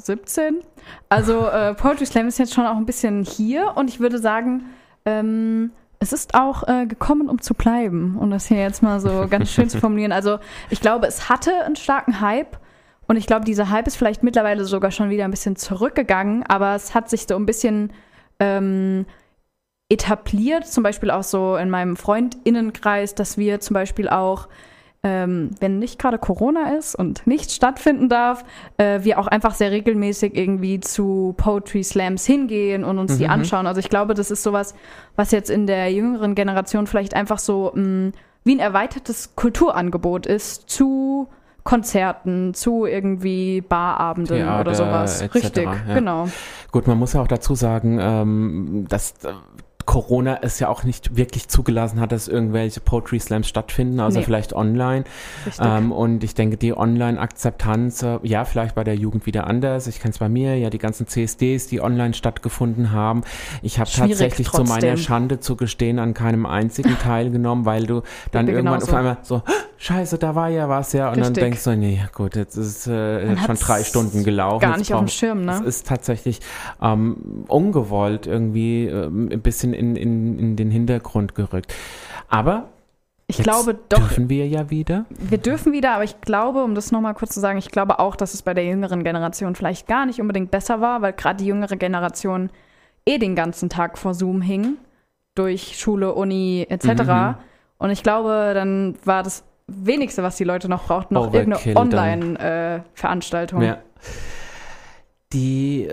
2017. Also äh, Poetry Slam ist jetzt schon auch ein bisschen hier und ich würde sagen, ähm, es ist auch äh, gekommen, um zu bleiben, um das hier jetzt mal so ganz schön zu formulieren. Also ich glaube, es hatte einen starken Hype und ich glaube, dieser Hype ist vielleicht mittlerweile sogar schon wieder ein bisschen zurückgegangen, aber es hat sich so ein bisschen ähm, etabliert, zum Beispiel auch so in meinem Freundinnenkreis, dass wir zum Beispiel auch ähm, wenn nicht gerade Corona ist und nicht stattfinden darf, äh, wir auch einfach sehr regelmäßig irgendwie zu Poetry Slams hingehen und uns die Mhm. anschauen. Also ich glaube, das ist sowas, was jetzt in der jüngeren Generation vielleicht einfach so mh, wie ein erweitertes Kulturangebot ist zu Konzerten, zu irgendwie Barabenden Theater, oder sowas. Richtig, ja. genau. Gut, man muss ja auch dazu sagen, ähm, dass äh, Corona es ja auch nicht wirklich zugelassen hat, dass irgendwelche Poetry Slams stattfinden, außer Nee. vielleicht online. Ähm, und ich denke, die Online-Akzeptanz, äh, ja, vielleicht bei der Jugend wieder anders. Ich kenne es bei mir, ja, die ganzen CSDs, die online stattgefunden haben. Ich habe tatsächlich zu meiner trotzdem. Schande zu gestehen an keinem einzigen teilgenommen, weil du dann irgendwann genauso. auf einmal so, scheiße, da war ja was, ja. Und dann Richtig. denkst du, nee, gut, jetzt ist es äh, jetzt schon drei Stunden gelaufen. gar nicht auf dem Schirm, ne? Es ist tatsächlich ähm, ungewollt irgendwie ähm, ein bisschen in, in, in den Hintergrund gerückt. Aber Ich jetzt glaube doch, dürfen wir ja wieder. Wir dürfen wieder, aber ich glaube, um das nochmal kurz zu sagen, ich glaube auch, dass es bei der jüngeren Generation vielleicht gar nicht unbedingt besser war, weil gerade die jüngere Generation eh den ganzen Tag vor Zoom hing, durch Schule, Uni etc. Mhm. Und ich glaube, dann war das wenigste, was die Leute noch brauchten, noch Overkill irgendeine dann. Online-Veranstaltung. Ja. Die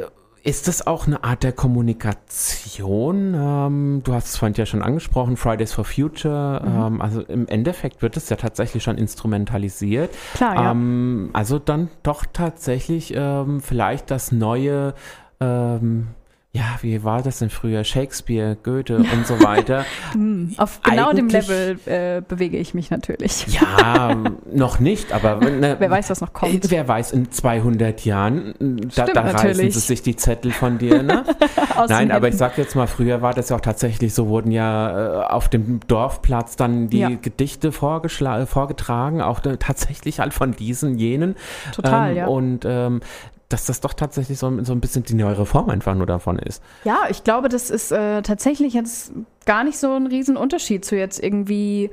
ist das auch eine Art der Kommunikation? Ähm, du hast es vorhin ja schon angesprochen, Fridays for Future. Mhm. Ähm, also im Endeffekt wird es ja tatsächlich schon instrumentalisiert. Klar, ja. Ähm, also dann doch tatsächlich ähm, vielleicht das neue, ähm, ja, wie war das denn früher? Shakespeare, Goethe und so weiter. Hm, Auf genau dem eigentlich- Level äh, bewege ich mich natürlich. ja, noch nicht, aber ne, Wer weiß, was noch Äh, kommt. Wer weiß, in 200 Jahren, äh, da, Stimmt da reißen sie sich die Zettel von dir, ne? Nein, aber ich sag jetzt mal, früher war das ja auch tatsächlich so, wurden ja äh, auf dem Dorfplatz dann die Ja. Gedichte vorgeschla- äh, vorgetragen, auch äh, tatsächlich halt von diesen, jenen. Total, ähm, ja. Und ähm, dass das doch tatsächlich so, so ein bisschen die neuere Form einfach nur davon ist. Ja, ich glaube, das ist äh, tatsächlich jetzt gar nicht so ein Riesenunterschied zu jetzt irgendwie,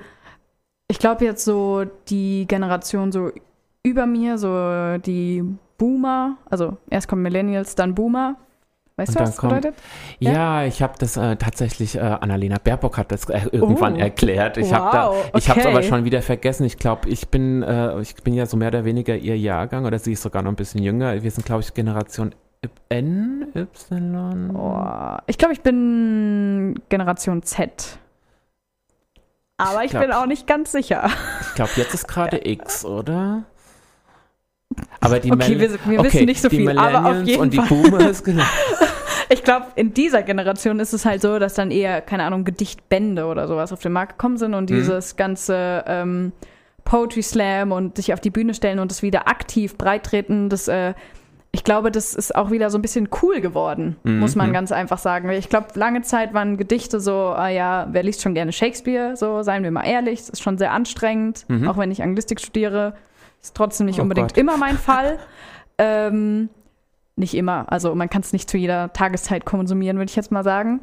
ich glaube jetzt so die Generation so über mir, so die Boomer, also erst kommen Millennials, dann Boomer. Weißt du, was das kommt- bedeutet? Ja, Ja. ich habe das äh, tatsächlich, äh, Annalena Baerbock hat das äh, irgendwann Oh. erklärt. Ich Wow, ich habe es okay. aber schon wieder vergessen. Ich glaube, ich bin, äh, ich bin ja so mehr oder weniger ihr Jahrgang oder sie ist sogar noch ein bisschen jünger. Wir sind, glaube ich, Generation N, Y. Oh, ich glaube, ich bin Generation Z. Aber ich, glaub- bin auch nicht ganz sicher. Ich glaube, jetzt ist gerade X, oder? Aber die Okay, wir- wir wissen nicht so die viel, aber auf jeden und die Fall. Boomers, genau. Ich glaube, in dieser Generation ist es halt so, dass dann eher, keine Ahnung, Gedichtbände oder sowas auf den Markt gekommen sind und Mhm. dieses ganze ähm, Poetry Slam und sich auf die Bühne stellen und das wieder aktiv breittreten, das, äh, ich glaube, das ist auch wieder so ein bisschen cool geworden, Mhm. muss man ganz einfach sagen. Ich glaube, lange Zeit waren Gedichte so, ah ja, wer liest schon gerne Shakespeare, so, seien wir mal ehrlich, das ist schon sehr anstrengend, Mhm. auch wenn ich Anglistik studiere, ist trotzdem nicht Oh unbedingt Gott. immer mein Fall. ähm, nicht immer. Also man kann es nicht zu jeder Tageszeit konsumieren, würde ich jetzt mal sagen.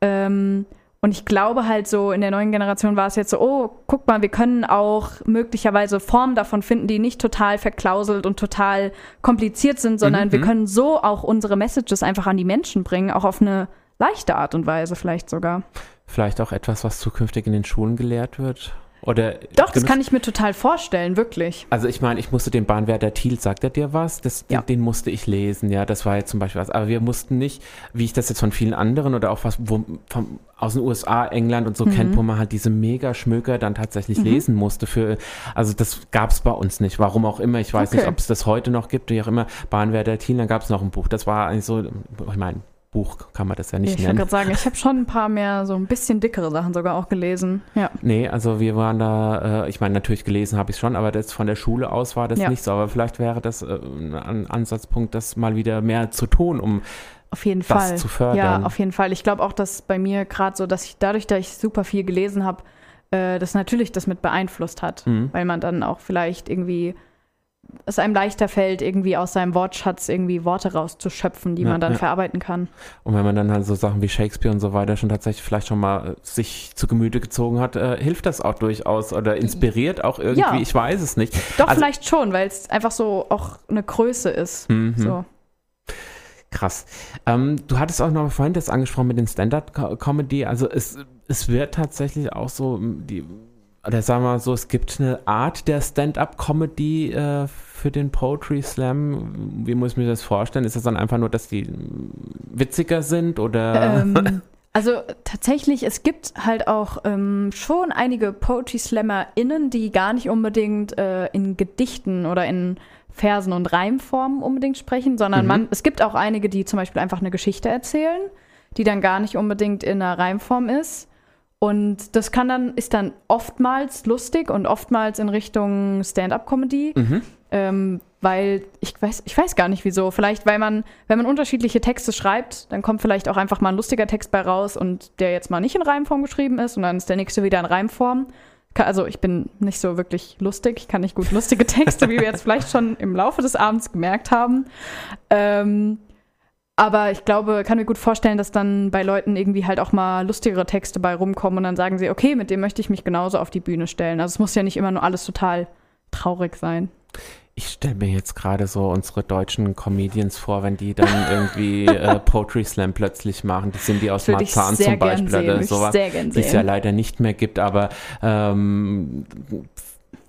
Ähm, und ich glaube halt so, in der neuen Generation war es jetzt so, oh, guck mal, wir können auch möglicherweise Formen davon finden, die nicht total verklauselt und total kompliziert sind, sondern Mhm, wir mhm. können so auch unsere Messages einfach an die Menschen bringen, auch auf eine leichte Art und Weise vielleicht sogar. Vielleicht auch etwas, was zukünftig in den Schulen gelehrt wird. Oder Doch, das kann ich mir total vorstellen, wirklich. Also ich meine, ich musste den Bahnwärter Thiel, sagt er dir was? Das, Ja. den, den musste ich lesen, ja, das war jetzt zum Beispiel was. Aber wir mussten nicht, wie ich das jetzt von vielen anderen oder auch was wo, vom, aus den USA, England und so Mhm. kennt, wo man halt diese Mega-Schmöker dann tatsächlich lesen musste für, also das gab es bei uns nicht, warum auch immer. Ich weiß nicht, Okay. ob es das heute noch gibt, wie auch immer. Bahnwärter Thiel, dann gab es noch ein Buch. Das war eigentlich so, ich meine, Buch kann man das ja nicht ich wollte nennen. gerade sagen, ich habe schon ein paar mehr, so ein bisschen dickere Sachen sogar auch gelesen. Ja. Nee, also wir waren da, äh, ich meine, natürlich gelesen habe ich schon, aber das von der Schule aus war das Ja. nicht so. Aber vielleicht wäre das äh, ein Ansatzpunkt, das mal wieder mehr zu tun, um Auf jeden Das Fall. zu fördern. Ja, auf jeden Fall. Ich glaube auch, dass bei mir gerade so, dass ich dadurch, dass ich super viel gelesen habe, äh, das natürlich das mit beeinflusst hat, Mhm. weil man dann auch vielleicht irgendwie es einem leichter fällt, irgendwie aus seinem Wortschatz irgendwie Worte rauszuschöpfen, die Ja, man dann ja. verarbeiten kann. Und wenn man dann halt so Sachen wie Shakespeare und so weiter schon tatsächlich vielleicht schon mal äh, sich zu Gemüte gezogen hat, äh, hilft das auch durchaus oder inspiriert auch irgendwie, Ja. ich weiß es nicht. Doch, Also- vielleicht schon, weil es einfach so auch eine Größe ist. Mhm. So. Krass. Ähm, du hattest auch noch vorhin das angesprochen mit den Stand-Up-Comedy. Also es, es wird tatsächlich auch so, die, oder sagen wir mal so, es gibt eine Art der Stand-Up-Comedy äh, für den Poetry Slam. Wie muss ich mir das vorstellen? Ist das dann einfach nur, dass die witziger sind oder? Ähm, also tatsächlich, es gibt halt auch ähm, schon einige Poetry SlammerInnen, die gar nicht unbedingt äh, in Gedichten oder in Versen und Reimformen unbedingt sprechen, sondern Mhm. man, es gibt auch einige, die zum Beispiel einfach eine Geschichte erzählen, die dann gar nicht unbedingt in einer Reimform ist. Und das kann dann, ist dann oftmals lustig und oftmals in Richtung Stand-up-Comedy. Mhm. Ähm, weil ich weiß, ich weiß gar nicht wieso. Vielleicht, weil man, wenn man unterschiedliche Texte schreibt, dann kommt vielleicht auch einfach mal ein lustiger Text bei raus und der jetzt mal nicht in Reimform geschrieben ist und dann ist der nächste wieder in Reimform. Also ich bin nicht so wirklich lustig, ich kann nicht gut lustige Texte, wie wir jetzt vielleicht schon im Laufe des Abends gemerkt haben. Ähm, aber ich glaube, kann mir gut vorstellen, dass dann bei Leuten irgendwie halt auch mal lustigere Texte bei rumkommen und dann sagen sie, okay, mit dem möchte ich mich genauso auf die Bühne stellen. Also es muss ja nicht immer nur alles total traurig sein. Ich stelle mir jetzt gerade so unsere deutschen Comedians vor, wenn die dann irgendwie äh, Poetry Slam plötzlich machen. Das sind die aus Marzahn zum Beispiel sehen, oder sowas. Die es ja leider nicht mehr gibt, aber ähm,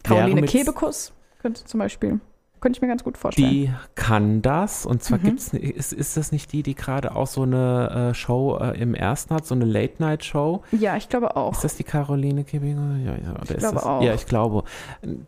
Caroline Kebekus könnte zum Beispiel. Könnte ich mir ganz gut vorstellen. Die kann das. Und zwar Mhm. gibt's, ist, ist das nicht die, die gerade auch so eine äh, Show äh, im ersten hat, so eine Late-Night-Show? ja, ich glaube auch. Ist das die Caroline Kebinger? Ja, ja, Ich glaube das? auch. Ja, ich glaube.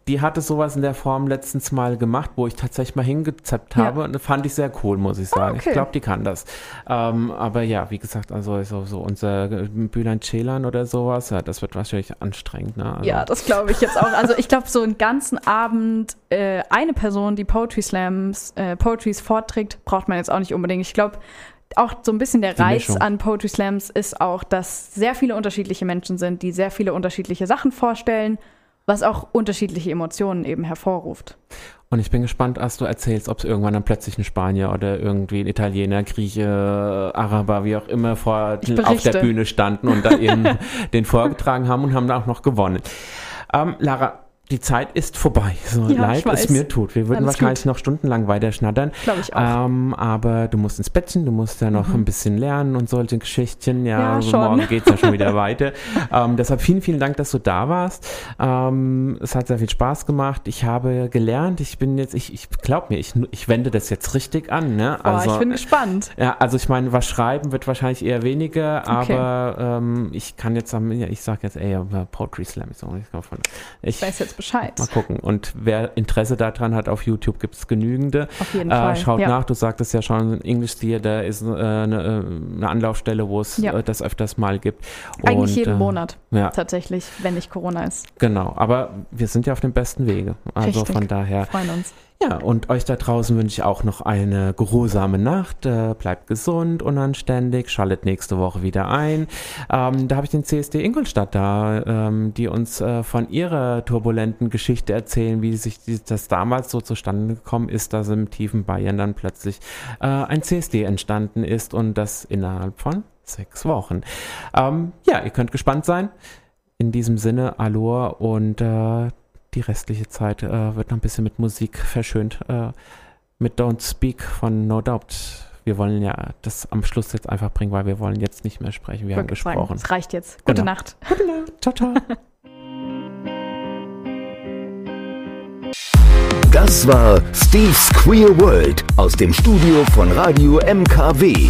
Die hatte sowas in der Form letztens mal gemacht, wo ich tatsächlich mal hingezappt Ja. habe und das fand ich sehr cool, muss ich sagen. okay. Ich glaube, die kann das. Ähm, aber ja, wie gesagt, also so, so unser Bühlein Ceylan oder sowas, ja, das wird wahrscheinlich anstrengend. Ne? Also, Ja, das glaube ich jetzt auch. Also ich glaube, so einen ganzen Abend äh, eine Person, die Poetry Slams, äh, Poetries vorträgt, braucht man jetzt auch nicht unbedingt. Ich glaube, auch so ein bisschen der Die Reiz Mischung. an Poetry Slams ist auch, dass sehr viele unterschiedliche Menschen sind, die sehr viele unterschiedliche Sachen vorstellen, was auch unterschiedliche Emotionen eben hervorruft. Und ich bin gespannt, was du erzählst, ob es irgendwann dann plötzlich ein Spanier oder irgendwie ein Italiener, Grieche, Araber, wie auch immer vor auf der. Bühne standen und da eben den vorgetragen haben und haben da auch noch gewonnen. Ähm, Lara, die Zeit ist vorbei, so Ja, leid es mir tut. Wir würden Alles wahrscheinlich gut. noch stundenlang weiter schnattern. Glaube ich auch. Ähm, aber du musst ins Bettchen, du musst ja noch ein bisschen lernen und solche Geschichten. Ja, Mhm. Ja, also morgen geht's ja schon wieder weiter. Ähm, deshalb vielen, vielen Dank, dass du da warst. Ähm, es hat sehr viel Spaß gemacht. Ich habe gelernt. Ich bin jetzt, ich, ich glaub mir, ich, ich wende das jetzt richtig an. Ne? Boah, Also, ich bin gespannt. ja, also ich meine, was schreiben wird wahrscheinlich eher weniger, Okay. aber ähm, ich kann jetzt ich sage jetzt, ey, aber Poetry Slam ist auch nicht davon. Ich weiß jetzt Bescheid. mal gucken. Und wer Interesse daran hat, auf YouTube gibt es genügende. Auf jeden Äh, Fall. schaut ja. nach, du sagtest ja schon, English Theater ist äh, eine, äh, eine Anlaufstelle, wo es Ja. äh, das öfters mal gibt. Eigentlich Und, jeden äh, Monat Ja, tatsächlich, wenn nicht Corona ist. genau. Aber wir sind ja auf dem besten Wege. Also Richtig. von daher. Freuen uns. Ja, und euch da draußen wünsche ich auch noch eine geruhsame Nacht. Äh, bleibt gesund, unanständig, schaltet nächste Woche wieder ein. Ähm, da habe ich den CSD Ingolstadt da, ähm, die uns äh, von ihrer turbulenten Geschichte erzählen, wie sich die, das damals so zustande gekommen ist, dass im tiefen Bayern dann plötzlich äh, ein CSD entstanden ist und das innerhalb von sechs Wochen. Ähm, ja, ihr könnt gespannt sein. In diesem Sinne, Aloha und äh, die restliche Zeit äh, wird noch ein bisschen mit Musik verschönt. Äh, mit Don't Speak von No Doubt. Wir wollen ja das am Schluss jetzt einfach bringen, weil wir wollen jetzt nicht mehr sprechen. Wir Würde haben gesprochen. Es reicht jetzt. Gute genau. Gute Nacht. Ciao, ciao. Das war Steve's Queer World aus dem Studio von Radio MKW.